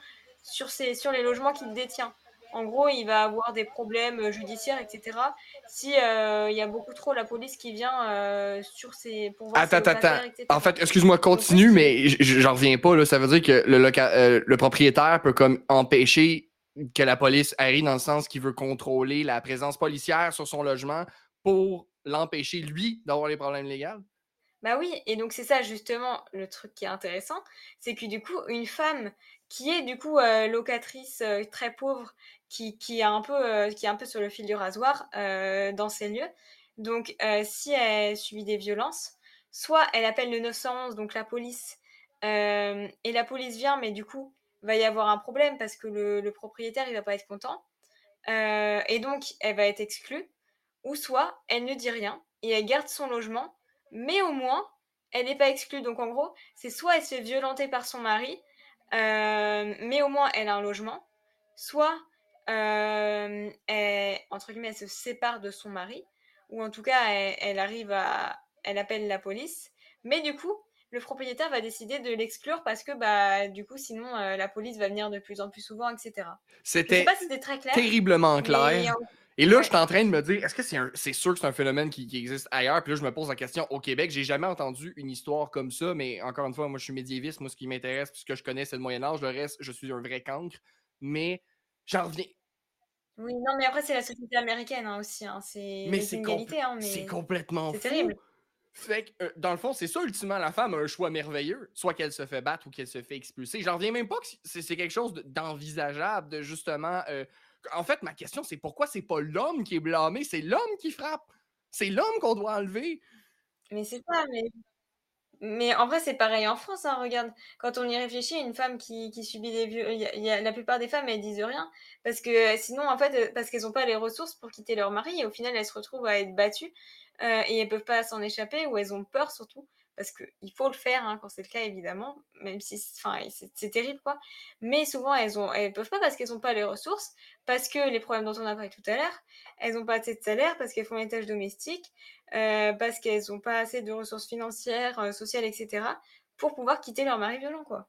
[SPEAKER 1] sur ses sur les logements qu'il détient. En gros, il va avoir des problèmes, heu, judiciaires et cetera si, heu, il y a beaucoup trop la police qui vient, heu, sur ses pour voir
[SPEAKER 2] Attends, attends, attends.
[SPEAKER 1] locataires et
[SPEAKER 2] En fait, excuse-moi, continue, mais j'en reviens pas, là. Ça veut dire que le loca le propriétaire peut comme empêcher que la police arrive dans le sens qu'il veut contrôler la présence policière sur son logement pour l'empêcher, lui, d'avoir les problèmes légals?
[SPEAKER 1] Bah oui et donc c'est ça justement le truc qui est intéressant, c'est que du coup une femme qui est du coup, heu, locatrice, heu, très pauvre, qui qui est un peu, heu, qui est un peu sur le fil du rasoir, dans ces lieux. Donc, si elle subit des violences, soit elle appelle le 911 donc la police, et la police vient mais du coup, va y avoir un problème parce que le le propriétaire il va pas être content, et donc elle va être exclue ou soit elle ne dit rien et elle garde son logement, mais au moins elle est pas exclue. Donc en gros, c'est soit elle se fait violenter par son mari, mais au moins elle a un logement, soit, hem, elle entre guillemets «elle se sépare de son mari» ou en tout cas elle elle arrive à elle appelle la police, mais du coup, le propriétaire va décider de l'exclure parce que, bah, du coup sinon, heu, la police va venir de plus en plus souvent et cetera. Je sais
[SPEAKER 2] C'était
[SPEAKER 1] pas si clair,
[SPEAKER 2] terriblement
[SPEAKER 1] mais
[SPEAKER 2] clair. Et là, je suis en train de me dire, est-ce que c'est un c'est sûr que c'est un phénomène qui qui existe ailleurs? Puis là, je me pose la question, au Québec, j'ai jamais entendu une histoire comme ça, mais encore une fois, moi, je suis médiéviste. Moi, ce qui m'intéresse, ce que je connais, c'est le Moyen Âge. Le reste, je suis un vrai cancre. Mais j'en reviens
[SPEAKER 1] Oui, non, mais après c'est la société américaine, hein, aussi, hein, c'est
[SPEAKER 2] mais c'est compl
[SPEAKER 1] hein,
[SPEAKER 2] c'est
[SPEAKER 1] mais
[SPEAKER 2] complètement
[SPEAKER 1] c'est
[SPEAKER 2] fou!
[SPEAKER 1] terrible.
[SPEAKER 2] Fait que, heu, dans le fond, c'est ça ultimement, la femme a un choix merveilleux, soit qu'elle se fait battre ou qu'elle se fait expulser. J'en reviens même pas que c'est quelque chose de d'envisageable de justement, heu en fait, ma question, c'est pourquoi c'est pas l'homme qui est blâmé? C'est l'homme qui frappe! C'est l'homme qu'on doit enlever!
[SPEAKER 1] Mais c'est ça, mais en vrai, c'est pareil en France, hein, regarde. Quand on y réfléchit, une femme qui subit des viol il y a il y a la plupart des femmes, elles disent rien parce que sinon, en fait, heu, parce qu'elles ont pas les ressources pour quitter leur mari et au final, elles se retrouvent à être battues, heu et elles peuvent pas s'en échapper ou elles ont peur surtout parce qu'il faut le faire, hein, quand c'est le cas évidemment, même si c'est terrible, quoi. Mais souvent, elles ont elles peuvent pas parce qu'elles ont pas les ressources, parce que les problèmes dont on a parlé tout à l'heure, elles ont pas assez de salaire parce qu'elles font les tâches domestiques, heu, parce qu'elles ont pas assez de ressources financières, heu, sociales et cetera, pour pouvoir quitter leur mari violent, quoi.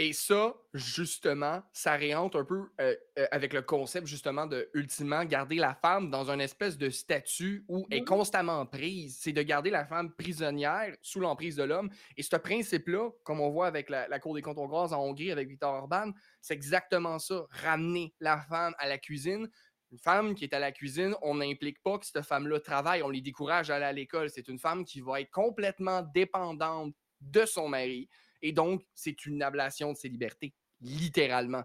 [SPEAKER 2] Et ça, justement, ça réentre un peu, heu heu, avec le concept justement de, ultimement, garder la femme dans un espèce de statut où elle est
[SPEAKER 1] Mmh mh.
[SPEAKER 2] constamment prise. C'est de garder la femme prisonnière sous l'emprise de l'homme et ce principe-là, comme on voit avec la la Cour des comptes hongroise en Hongrie avec Viktor Orban, c'est exactement ça, ramener la femme à la cuisine. Une femme qui est à la cuisine, on n'implique pas que cette femme-là travaille, on les décourage à aller à l'école. C'est une femme qui va être complètement dépendante de son mari et donc c'est une ablation de ses libertés, littéralement.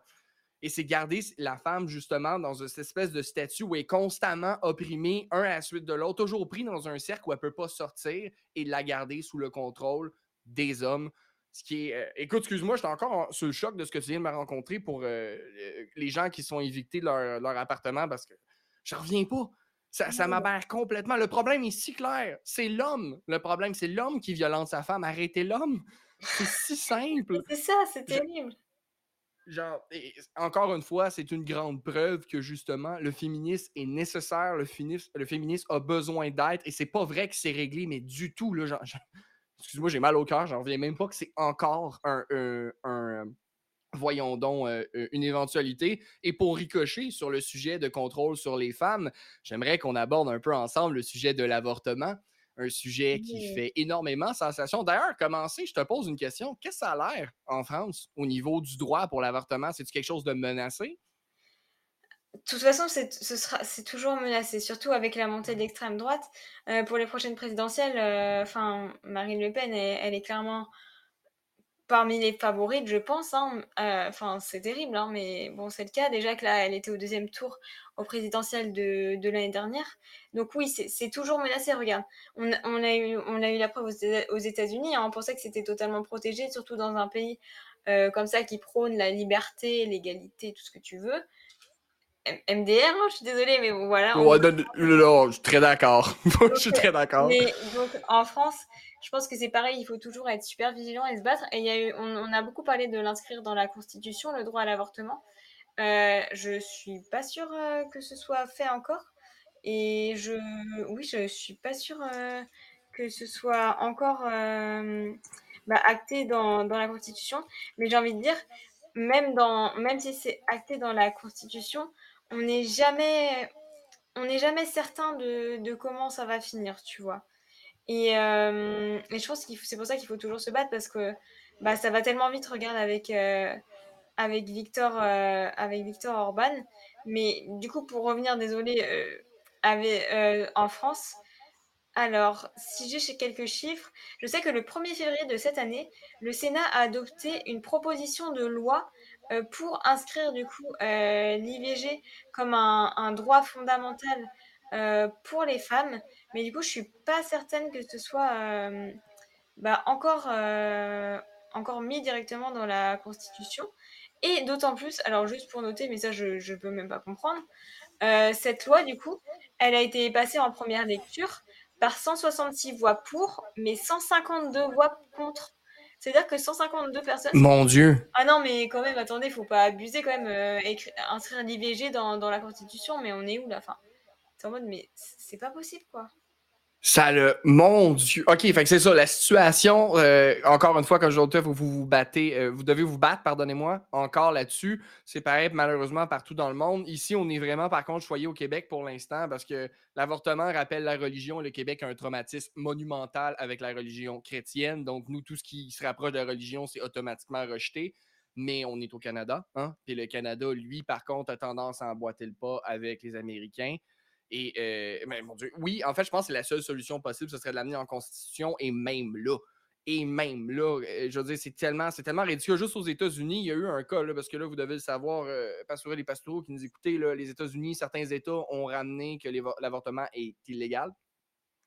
[SPEAKER 2] Et c'est garder la femme justement dans cette espèce de statut où elle est constamment opprimée, un à la suite de l'autre, toujours pris dans un cercle où elle peut pas sortir et la garder sous le contrôle des hommes. Ce qui est, heu, écoute, excuse-moi, j'étais encore en sous le choc de ce que tu viens de me rencontrer pour, heu, heu, les gens qui sont évités de leur leur appartement parce que j'en reviens pas. Ça ça m'aberre complètement. Le problème est si clair, c'est l'homme. Le problème, c'est l'homme qui violente sa femme. Arrêtez l'homme. C'est si simple.
[SPEAKER 1] c'est ça, c'est terrible.
[SPEAKER 2] genre, encore une fois, c'est une grande preuve que justement, le féminisme est nécessaire, le, féminisme, le féminisme a besoin d'être, et c'est pas vrai que c'est réglé, mais du tout, là, genre, excuse-moi, j'ai mal au cœur, j'en reviens même pas que c'est encore un, un, voyons donc, euh, une éventualité. Et pour ricocher sur le sujet de contrôle sur les femmes, j'aimerais qu'on aborde un peu ensemble le sujet de l'avortement un sujet qui fait énormément sensation. D'ailleurs, commencer, je te pose une question. Qu'est-ce que ça a l'air en France au niveau du droit pour l'avortement? C'est-tu quelque chose de menacé?
[SPEAKER 1] De toute façon, c'est toujours menacé, surtout avec la montée de l'extrême droite. Euh, pour les prochaines présidentielles, euh, Marine Le Pen, elle est clairement parmi les favorites, je pense. Hein, euh, enfin, c'est terrible, hein, mais bon, c'est le cas. Déjà que là, elle était au deuxième tour au présidentiel de, l'année dernière. Donc oui, c'est toujours menacé. Regarde, on, on, a, eu, on a eu la preuve aux, États-Unis. Hein, on pensait que c'était totalement protégé, surtout dans un pays euh, comme ça qui prône la liberté, l'égalité, tout ce que tu veux. MDR, hein, je suis désolée, mais voilà.
[SPEAKER 2] je suis très d'accord. je suis très d'accord.
[SPEAKER 1] Mais donc, en France, je pense que c'est pareil, il faut toujours être super vigilant et se battre. Et il y a eu, on, a beaucoup parlé de l'inscrire dans la Constitution, le droit à l'avortement. Euh, je suis pas sûre euh, que ce soit fait encore. Et je, oui, je suis pas sûre euh, que ce soit encore euh, bah, acté dans, dans, la Constitution. Mais j'ai envie de dire, même, dans, même si c'est acté dans la Constitution, on n'est jamais, on n'est jamais certain de, comment ça va finir, tu vois. Et, euh, je pense que c'est pour ça qu'il faut toujours se battre parce que bah, ça va tellement vite, regarde, avec, euh, avec, Victor, euh, avec Victor Orban. Mais du coup, pour revenir, désolé, en France, alors, si j'ai quelques chiffres, je sais que le 1er février de cette année, le Sénat a adopté une proposition de loi pour inscrire du coup euh, l'IVG comme un, droit fondamental euh, pour les femmes. Mais du coup, je suis pas certaine que ce soit euh, bah, encore, euh, encore mis directement dans la Constitution. Et d'autant plus, alors juste pour noter, mais ça je ne peux même pas comprendre, euh, cette loi, du coup, elle a été passée en première lecture par 166 voix pour, mais 152 voix contre. C'est-à-dire que 152 personnes.
[SPEAKER 2] Mon Dieu!
[SPEAKER 1] Ah non, mais quand même, attendez, faut pas abuser quand même. Euh, inscrire l'IVG dans, dans, la Constitution, mais on est où là? Enfin, C'est en mode, mais c'est pas possible quoi.
[SPEAKER 2] Ça le. Mon Dieu. OK, fait que c'est ça. La situation, euh, encore une fois, comme je vous vous vous battez, euh, vous devez vous battre, pardonnez-moi, encore là-dessus. C'est pareil, malheureusement, partout dans le monde. Ici, on est vraiment, par contre, choyé au Québec pour l'instant parce que l'avortement rappelle la religion le Québec a un traumatisme monumental avec la religion chrétienne. Donc, nous, tout ce qui se rapproche de la religion, c'est automatiquement rejeté. Mais on est au Canada, hein? Et le Canada, lui, par contre, a tendance à emboîter le pas avec les Américains. Et, euh, mais mon Dieu, oui, en fait, je pense que la seule solution possible, ce serait de l'amener en constitution et même là. Et même là, euh, je veux dire, c'est tellement, c'est tellement ridicule. Juste aux États-Unis, il y a eu un cas, là, parce que là, vous devez le savoir, euh, les pastoureaux qui nous écoutez, là, les États-Unis, certains États ont ramené que l'avortement est illégal.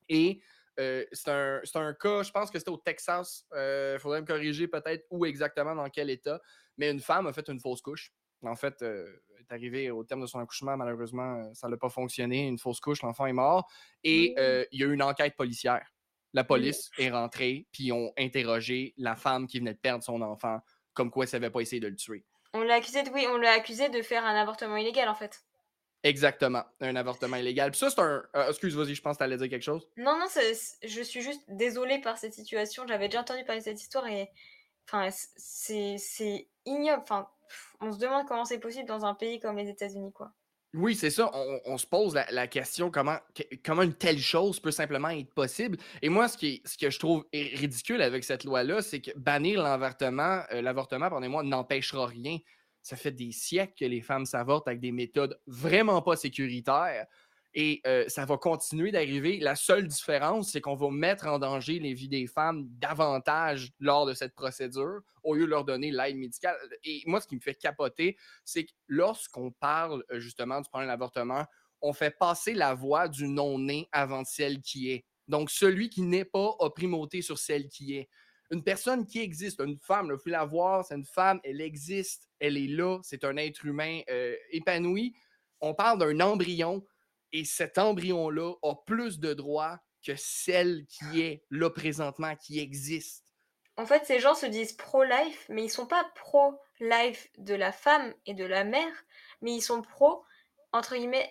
[SPEAKER 2] Et euh, c'est un, un, cas, je pense que c'était au Texas. Il faudrait me corriger peut-être où exactement, dans quel État. Mais une femme a fait une fausse couche. En fait, euh, est arrivée au terme de son accouchement, malheureusement, euh, ça n'a pas fonctionné. Une fausse couche, l'enfant est mort. Et mmh. euh, il y a eu une enquête policière. La mmh. police est rentrée, puis ils ont interrogé la femme qui venait de perdre son enfant, comme quoi elle n'avait pas essayé de le tuer.
[SPEAKER 1] On l'a accusé de, oui, on l'a accusé de faire un avortement illégal, en fait.
[SPEAKER 2] Exactement, un avortement illégal. Puis ça, c'est un. Euh, excuse, vas-y, je pense que tu allais dire quelque chose.
[SPEAKER 1] Non, non, je suis juste désolée par cette situation. J'avais déjà entendu parler de cette histoire et. Enfin, c'est ignoble. Enfin, on se demande comment c'est possible dans un pays comme les États-Unis, quoi.
[SPEAKER 2] Oui, c'est ça. On, se pose la, question comment, comment une telle chose peut simplement être possible. Et moi, ce, qui ce que je trouve ridicule avec cette loi-là, c'est que bannir l'avortement, euh, l'avortement, pardonnez-moi, n'empêchera rien. Ça fait des siècles que les femmes s'avortent avec des méthodes vraiment pas sécuritaires et euh, ça va continuer d'arriver. La seule différence, c'est qu'on va mettre en danger les vies des femmes davantage lors de cette procédure au lieu de leur donner l'aide médicale. Et moi, ce qui me fait capoter, c'est que lorsqu'on parle euh, justement du problème de l'avortement, on fait passer la voix du non-né avant celle qui est. Donc, celui qui n'est pas a primauté sur celle qui est. Une personne qui existe, une femme, il faut la voir, c'est une femme, elle existe, elle est là, c'est un être humain euh, épanoui. On parle d'un embryon et cet embryon-là a plus de droits que celle qui est là présentement, qui existe.
[SPEAKER 1] En fait, ces gens se disent pro-life, mais ils sont pas pro-life de la femme et de la mère, mais ils sont pro, entre guillemets,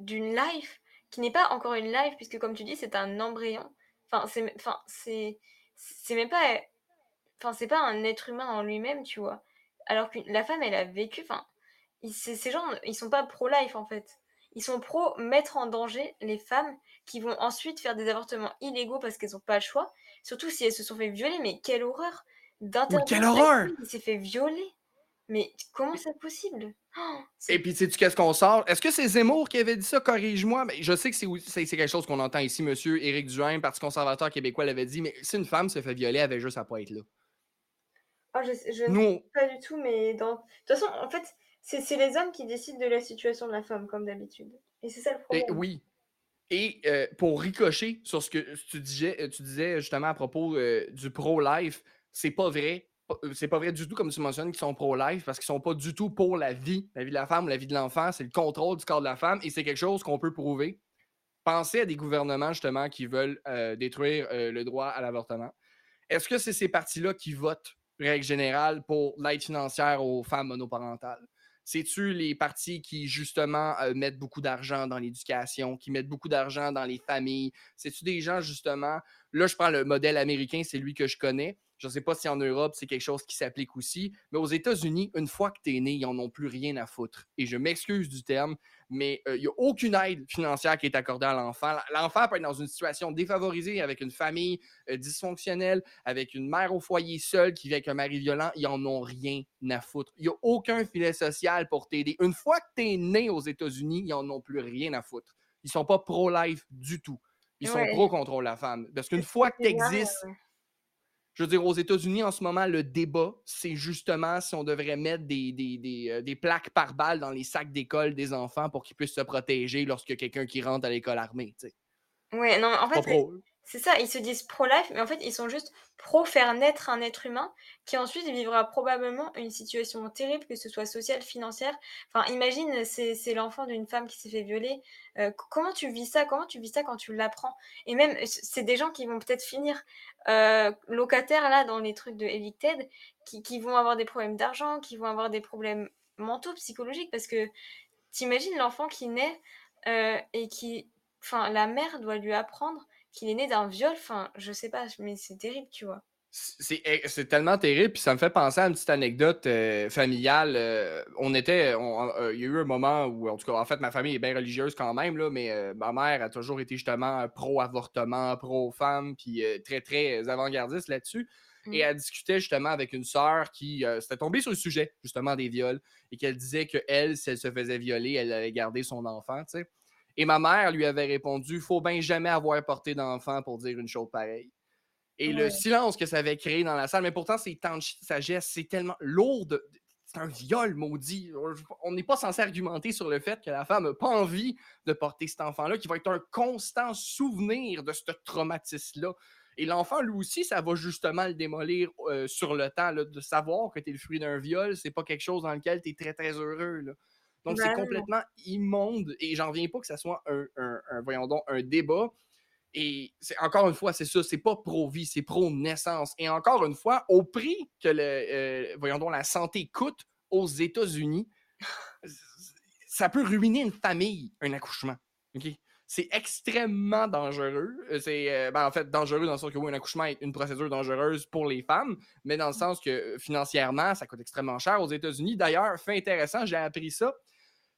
[SPEAKER 1] d'une life qui n'est pas encore une life puisque comme tu dis, c'est un embryon. Enfin, c'est enfin, même pas, enfin, c'est pas un être humain en lui-même, tu vois? Alors que la femme, elle a vécu, enfin, ces gens, ils sont pas pro-life, en fait. Ils sont pro mettre en danger les femmes qui vont ensuite faire des avortements illégaux parce qu'elles ont pas le choix, surtout si elles se sont fait violer, mais quelle horreur! D'interdire
[SPEAKER 2] quelle horreur!
[SPEAKER 1] qui s'est fait violer, mais comment c'est possible?
[SPEAKER 2] Et
[SPEAKER 1] c'est
[SPEAKER 2] puis, sais-tu qu'est-ce qu'on sort? Est-ce que c'est Zemmour qui avait dit ça? Corrige-moi, mais je sais que c'est c'est quelque chose qu'on entend ici. Monsieur Éric Duhaime, Parti conservateur québécois, l'avait dit, mais si une femme se fait violer, elle avait juste à pas être là.
[SPEAKER 1] Je ne sais
[SPEAKER 2] on
[SPEAKER 1] pas du tout, mais dans de toute façon, en fait, c'est les hommes qui décident de la situation de la femme, comme d'habitude et c'est ça le
[SPEAKER 2] et
[SPEAKER 1] problème.
[SPEAKER 2] oui. Et heu, pour ricocher sur ce que tu disais tu disais justement à propos, heu, du pro-life, c'est pas vrai. C'est pas vrai du tout comme tu mentionnes qu'ils sont pro-life parce qu'ils sont pas du tout pour la vie, la vie de la femme ou la vie de l'enfant, c'est le contrôle du corps de la femme et c'est quelque chose qu'on peut prouver. Pensez à des gouvernements justement qui veulent, détruire, le droit à l'avortement. Est-ce que c'est ces partis-là qui votent, règle générale, pour l'aide financière aux femmes monoparentales? C'est-tu les partis qui, justement, euh, mettent beaucoup d'argent dans l'éducation, qui mettent beaucoup d'argent dans les familles? C'est-tu des gens, justement, là, je prends le modèle américain, c'est lui que je connais. Je ne sais pas si en Europe, c'est quelque chose qui s'applique aussi, mais aux États-Unis, une fois que tu es né, ils n'en ont plus rien à foutre. Et je m'excuse du terme, mais il euh, n'y a aucune aide financière qui est accordée à l'enfant. L'enfant peut être dans une situation défavorisée avec une famille euh, dysfonctionnelle, avec une mère au foyer seule qui vit avec un mari violent. Ils n'en ont rien à foutre. Il n'y a aucun filet social pour t'aider. Une fois que tu es né aux États-Unis, ils n'en ont plus rien à foutre. Ils ne sont pas pro-life du tout. Ils sont
[SPEAKER 1] Ouais,
[SPEAKER 2] pro-contrôle la femme. Parce qu'une fois que tu existes,
[SPEAKER 1] ouais.
[SPEAKER 2] Je veux dire, aux États-Unis, en ce moment, le débat, c'est justement si on devrait mettre des, des, des, euh, des plaques par balle dans les sacs d'école des enfants pour qu'ils puissent se protéger lorsqu'il y a quelqu'un qui rentre à l'école armée. tu sais.
[SPEAKER 1] Ouais, non, en fait. C'est ça, ils se disent pro-life, mais en fait, ils sont juste pro faire naître un être humain qui ensuite vivra probablement une situation terrible, que ce soit sociale, financière. Enfin, imagine, c'est l'enfant d'une femme qui s'est fait violer. Co comment tu vis ça? Comment tu vis ça quand tu l'apprends? Et même, c'est des gens qui vont peut-être finir, heu, locataires là, dans les trucs de Evicted, qui qui vont avoir des problèmes d'argent, qui vont avoir des problèmes mentaux, psychologiques. Parce que tu imagines l'enfant qui naît, heu, et qui enfin, la mère doit lui apprendre qu'il est né d'un viol, enfin, je sais pas, mais c'est terrible, tu vois?
[SPEAKER 2] C'est eh, c'est tellement terrible, puis ça me fait penser à une petite anecdote euh, familiale. euh, on était, on- euh, il y a eu un moment où, en tout cas, en fait, ma famille est bien religieuse quand même, là, mais ma mère a toujours été justement pro-avortement, pro-femme, puis très, très avant-gardiste là-dessus. Et
[SPEAKER 1] Mmh.
[SPEAKER 2] elle discutait justement avec une sœur qui s'était tombée sur le sujet, justement, des viols, et qu'elle disait que elle, si elle se faisait violer, elle allait garder son enfant, tu sais. Et ma mère lui avait répondu Faut bien jamais avoir porté d'enfant pour dire une chose pareille. Et le silence que ça avait créé dans la salle, mais pourtant, c'est tant de sagesse, c'est tellement lourd. de- C'est un viol, maudit. On n'est pas censé argumenter sur le fait que la femme n'a pas envie de porter cet enfant-là, qui va être un constant souvenir de ce traumatisme-là. Et l'enfant, lui aussi, ça va justement le démolir euh, sur le temps, là, de savoir que tu es le fruit d'un viol, c'est pas quelque chose dans lequel tu es très, très heureux. là. Donc, c'est complètement immonde et j'en reviens pas que ça soit un, un- un- voyons donc, un débat. Et c'est encore une fois, c'est ça, c'est pas pro-vie, c'est pro-naissance. Et encore une fois, au prix que le, euh, voyons donc, la santé coûte aux États-Unis, ça peut ruiner une famille, un accouchement. OK? C'est extrêmement dangereux. Euh, C'est euh, ben, en fait dangereux dans le sens que oui, un accouchement est une procédure dangereuse pour les femmes, mais dans le sens que financièrement, ça coûte extrêmement cher aux États-Unis. D'ailleurs, fait intéressant, j'ai appris ça.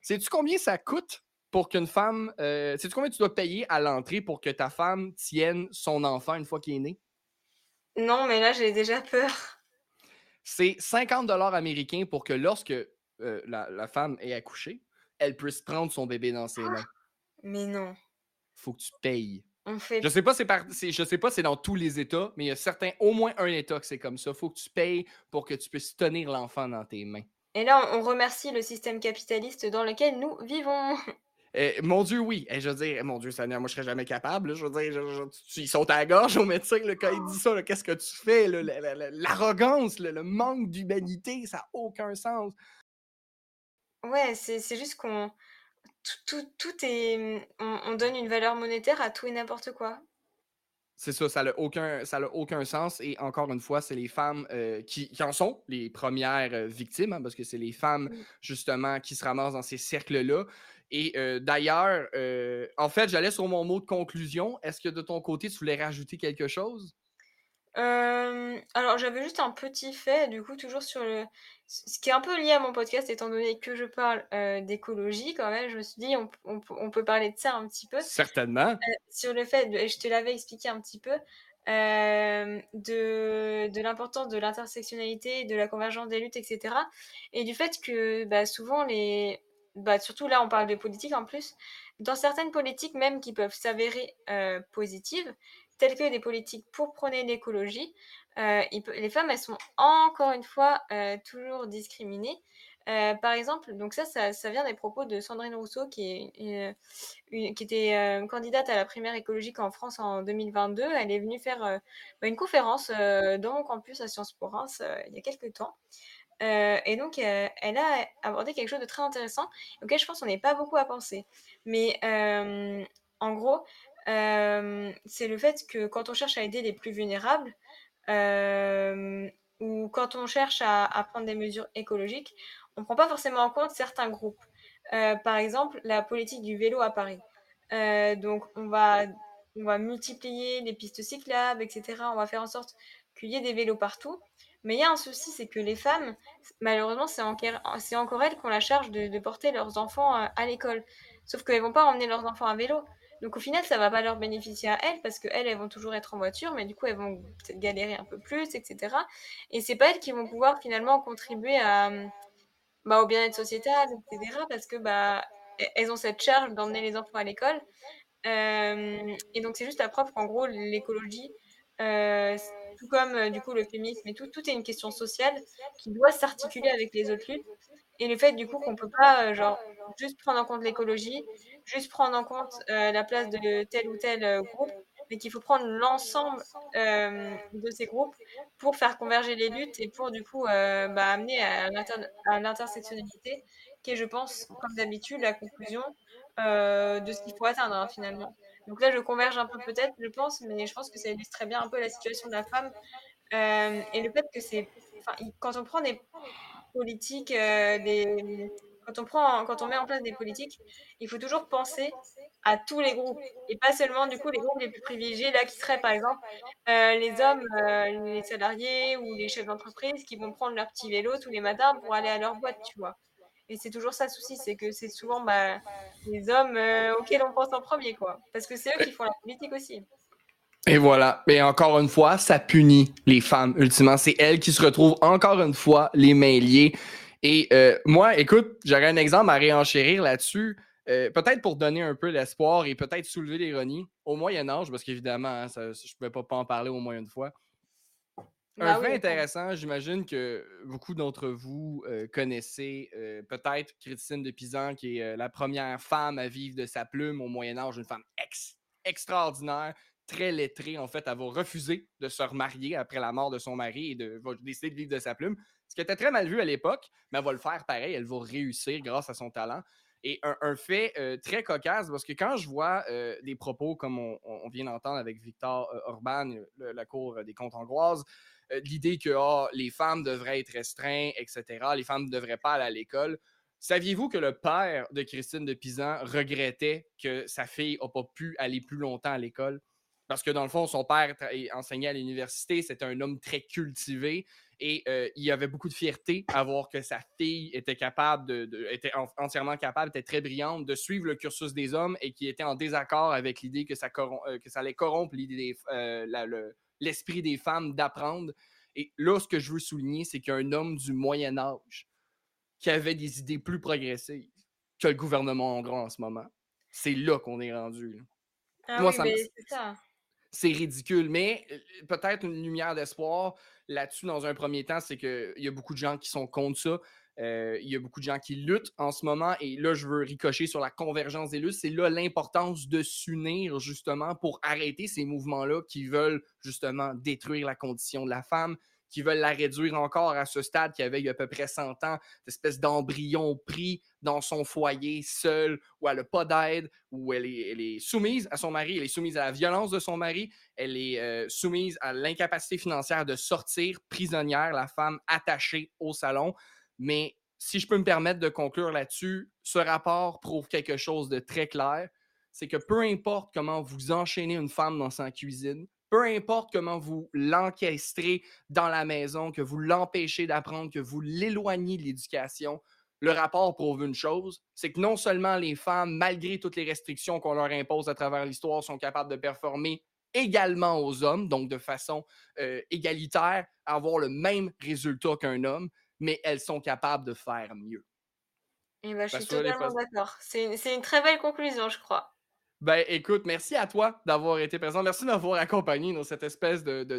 [SPEAKER 2] Sais-tu combien ça coûte pour qu'une femme. Euh, sais-tu combien tu dois payer à l'entrée pour que ta femme tienne son enfant une fois qu'il est né?
[SPEAKER 1] Non, mais là, j'ai déjà peur.
[SPEAKER 2] C'est 50 dollars américains pour que lorsque euh, la, la femme est accouchée, elle puisse prendre son bébé dans ses mains.
[SPEAKER 1] Mais non,
[SPEAKER 2] Faut que tu payes.
[SPEAKER 1] on fait
[SPEAKER 2] Je sais pas, c'est par, c'est- je sais pas, c'est dans tous les États, mais il y a certains, au moins un État que c'est comme ça. Faut que tu payes pour que tu puisses tenir l'enfant dans tes mains.
[SPEAKER 1] Et là, on remercie le système capitaliste dans lequel nous vivons.
[SPEAKER 2] Euh, mon Dieu, oui. Eh, je veux dire, mon Dieu, Seigneur, moi, je serais jamais capable. là. Je veux dire, je- je- tu- ils sont à la gorge au médecin là, quand il dit ça. Qu'est-ce que tu fais? L'arrogance, le manque d'humanité, ça n'a aucun sens.
[SPEAKER 1] Ouais, c'est juste qu'on tout tout tout est, on on donne une valeur monétaire à tout et n'importe quoi.
[SPEAKER 2] C'est ça, ça n'a aucun, aucun sens. Et encore une fois, c'est les femmes euh, qui, en sont les premières euh, victimes, hein, parce que c'est les femmes, justement, qui se ramassent dans ces cercles-là. Et euh, d'ailleurs, en fait, j'allais sur mon mot de conclusion. Est-ce que de ton côté, tu voulais rajouter quelque chose?
[SPEAKER 1] Alors j'avais juste un petit fait, du coup, toujours sur le ce qui est un peu lié à mon podcast étant donné que je parle, d'écologie quand même, je me suis dit: «On peut parler de ça un petit peu».
[SPEAKER 2] Certainement.
[SPEAKER 1] sur le fait et je te l'avais expliqué un petit peu, de de l'importance de l'intersectionnalité, de la convergence des luttes et cetera et du fait que, bah, souvent les bah, surtout là, on parle de politique en plus, dans certaines politiques même qui peuvent s'avérer, positives, telles que des politiques pour prôner l'écologie, euh, les femmes, elles sont encore une fois euh, toujours discriminées. Euh, par exemple, donc ça, ça, vient des propos de Sandrine Rousseau, qui, était candidate à la primaire écologique en France en 2022. Elle est venue faire une conférence dans mon campus à Sciences Po Reims il y a quelques temps. et donc, elle a abordé quelque chose de très intéressant, auquel je pense qu'on n'est pas beaucoup à penser. Mais en gros, c'est le fait que quand on cherche à aider les plus vulnérables, ou quand on cherche à, prendre des mesures écologiques, on ne prend pas forcément en compte certains groupes. par exemple, la politique du vélo à Paris. donc, on va, multiplier les pistes cyclables, etc. On va faire en sorte qu'il y ait des vélos partout. Mais il y a un souci, c'est que les femmes, malheureusement, c'est encore, elles qui ont la charge de, de porter leurs enfants à l'école. Sauf qu'elles ne vont pas emmener leurs enfants à vélo. Donc au final, ça va pas leur bénéficier à elles parce qu'elles, elles vont toujours être en voiture, mais du coup, elles vont peut-être galérer un peu plus, etc. Et c'est pas elles qui vont pouvoir finalement contribuer à, bah, au bien-être sociétal, etc. Parce que bah, elles ont cette charge d'emmener les enfants à l'école. Euh, et donc c'est juste la preuve qu'en gros, l'écologie, euh, tout comme euh, du coup le féminisme et tout, tout est une question sociale qui doit s'articuler avec les autres luttes. Et le fait du coup qu'on peut pas genre juste prendre en compte l'écologie, juste prendre en compte euh, la place de tel ou tel euh, groupe, mais qu'il faut prendre l'ensemble euh, de ces groupes pour faire converger les luttes et pour du coup bah, amener à l'intersectionnalité, qui est, je pense, comme d'habitude, la conclusion de ce qu'il faut atteindre hein, finalement. Donc là, je converge un peu peut-être, je pense, mais je pense que ça illustre très bien un peu la situation de la femme et le fait que c'est, quand on prend des politiques, des quand on, prend, quand on met en place des politiques, il faut toujours penser à tous les groupes et pas seulement du coup les groupes les plus privilégiés là qui seraient par exemple euh, les hommes, euh, les salariés ou les chefs d'entreprise qui vont prendre leur petit vélo tous les matins pour aller à leur boîte, tu vois. Et c'est toujours ça le souci, c'est que c'est souvent bah, les hommes euh, auxquels on pense en premier, quoi. Parce que c'est eux qui font la politique aussi.
[SPEAKER 2] Et voilà. Mais encore une fois, ça punit les femmes, ultimement. C'est elles qui se retrouvent encore une fois les mains liées. Et euh, moi, écoute, j'aurais un exemple à réenchérir là-dessus. Euh, peut-être pour donner un peu l'espoir et peut-être soulever l'ironie. Au Moyen Âge, parce qu'évidemment, hein, je ne pouvais pas, en parler au moins une fois. Un bah fait intéressant, j'imagine que beaucoup d'entre vous euh, connaissez peut-être Christine de Pisan, qui est la première femme à vivre de sa plume au Moyen Âge, une femme extraordinaire, très lettrée. En fait, elle va refuser de se remarier après la mort de son mari et de, va décider de vivre de sa plume ce qui était très mal vu à l'époque, mais elle va le faire pareil, elle va réussir grâce à son talent. Et un, fait euh, très cocasse, parce que quand je vois euh, des propos comme on, vient d'entendre avec Victor euh, Orban, la Cour des comptes hongroises, l'idée que ah, les femmes devraient être restreintes, etc., les femmes ne devraient pas aller à l'école. Saviez-vous que le père de Christine de Pisan regrettait que sa fille n'a pas pu aller plus longtemps à l'école? Parce que dans le fond, son père enseignait à l'université, c'était un homme très cultivé. Et euh, il avait beaucoup de fierté à voir que sa fille était capable de, était entièrement capable, était très brillante, de suivre le cursus des hommes et qui était en désaccord avec l'idée que ça, euh, que ça allait corrompre euh, l'esprit des femmes d'apprendre. Et là, ce que je veux souligner, c'est qu'un homme du Moyen Âge qui avait des idées plus progressives que le gouvernement hongrois en ce moment, c'est là qu'on est rendu.
[SPEAKER 1] Ah Moi, ça, ça
[SPEAKER 2] c'est ridicule. Mais peut-être une lumière d'espoir là-dessus, dans un premier temps, c'est qu'il y a beaucoup de gens qui sont contre ça. il y a beaucoup de gens qui luttent en ce moment. Et là, je veux ricocher sur la convergence des luttes. C'est là l'importance de s'unir justement pour arrêter ces mouvements-là qui veulent justement détruire la condition de la femme, qui veulent la réduire encore à ce stade qui avait il y a à peu près 100 ans, cette espèce d'embryon pris dans son foyer seul, où elle n'a pas d'aide, où elle est, soumise à son mari, elle est soumise à la violence de son mari, elle est euh, soumise à l'incapacité financière de sortir prisonnière, la femme attachée au salon. Mais si je peux me permettre de conclure là-dessus, ce rapport prouve quelque chose de très clair. C'est que peu importe comment vous enchaînez une femme dans sa cuisine, peu importe comment vous l'encastrez dans la maison, que vous l'empêchez d'apprendre, que vous l'éloignez de l'éducation, le rapport prouve une chose, c'est que non seulement les femmes, malgré toutes les restrictions qu'on leur impose à travers l'histoire, sont capables de performer également aux hommes, donc de façon euh, égalitaire, avoir le même résultat qu'un homme, mais elles sont capables de faire mieux.
[SPEAKER 1] Eh ben, je suis totalement d'accord. C'est une très belle conclusion, je crois.
[SPEAKER 2] Ben, écoute, merci à toi d'avoir été présent. Merci d'avoir accompagné dans cette espèce de, de,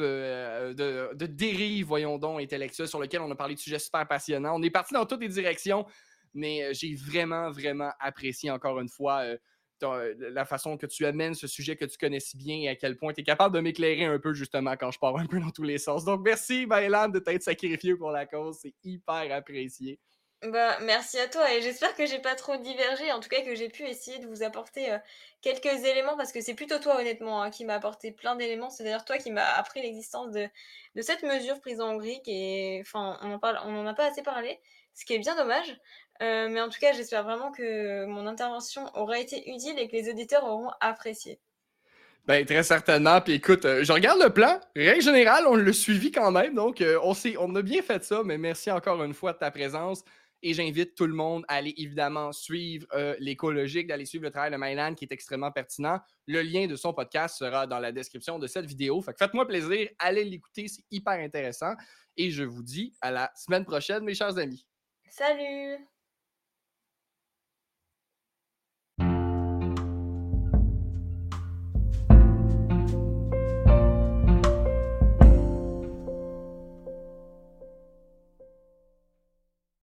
[SPEAKER 2] euh, de, de, dérive, voyons donc, intellectuelle sur lequel on a parlé de sujets super passionnants. On est parti dans toutes les directions, mais euh, j'ai vraiment, vraiment apprécié encore une fois euh, la façon que tu amènes ce sujet que tu connais si bien et à quel point tu es capable de m'éclairer un peu, justement, quand je pars un peu dans tous les sens. Donc, merci, Bailan, de t'être sacrifié pour la cause. C'est hyper apprécié.
[SPEAKER 1] Bah, merci à toi et j'espère que j'ai pas trop divergé, en tout cas que j'ai pu essayer de vous apporter quelques éléments parce que c'est plutôt toi honnêtement hein, qui m'a apporté plein d'éléments. C'est d'ailleurs toi qui m'a appris l'existence de, de cette mesure prise en Hongrie et enfin on en parle, on en a pas assez parlé, ce qui est bien dommage. Mais en tout cas j'espère vraiment que mon intervention aura été utile et que les auditeurs auront apprécié.
[SPEAKER 2] Ben, très certainement. Puis écoute, je regarde le plan. Règle générale, on l'a suivi quand même. Donc, on, on a bien fait ça. Mais merci encore une fois de ta présence. Et j'invite tout le monde à aller évidemment suivre euh, l'écologique, d'aller suivre le travail de Mylan qui est extrêmement pertinent. Le lien de son podcast sera dans la description de cette vidéo. Fait faites-moi plaisir, allez l'écouter, c'est hyper intéressant. Et je vous dis à la semaine prochaine, mes chers amis.
[SPEAKER 1] Salut!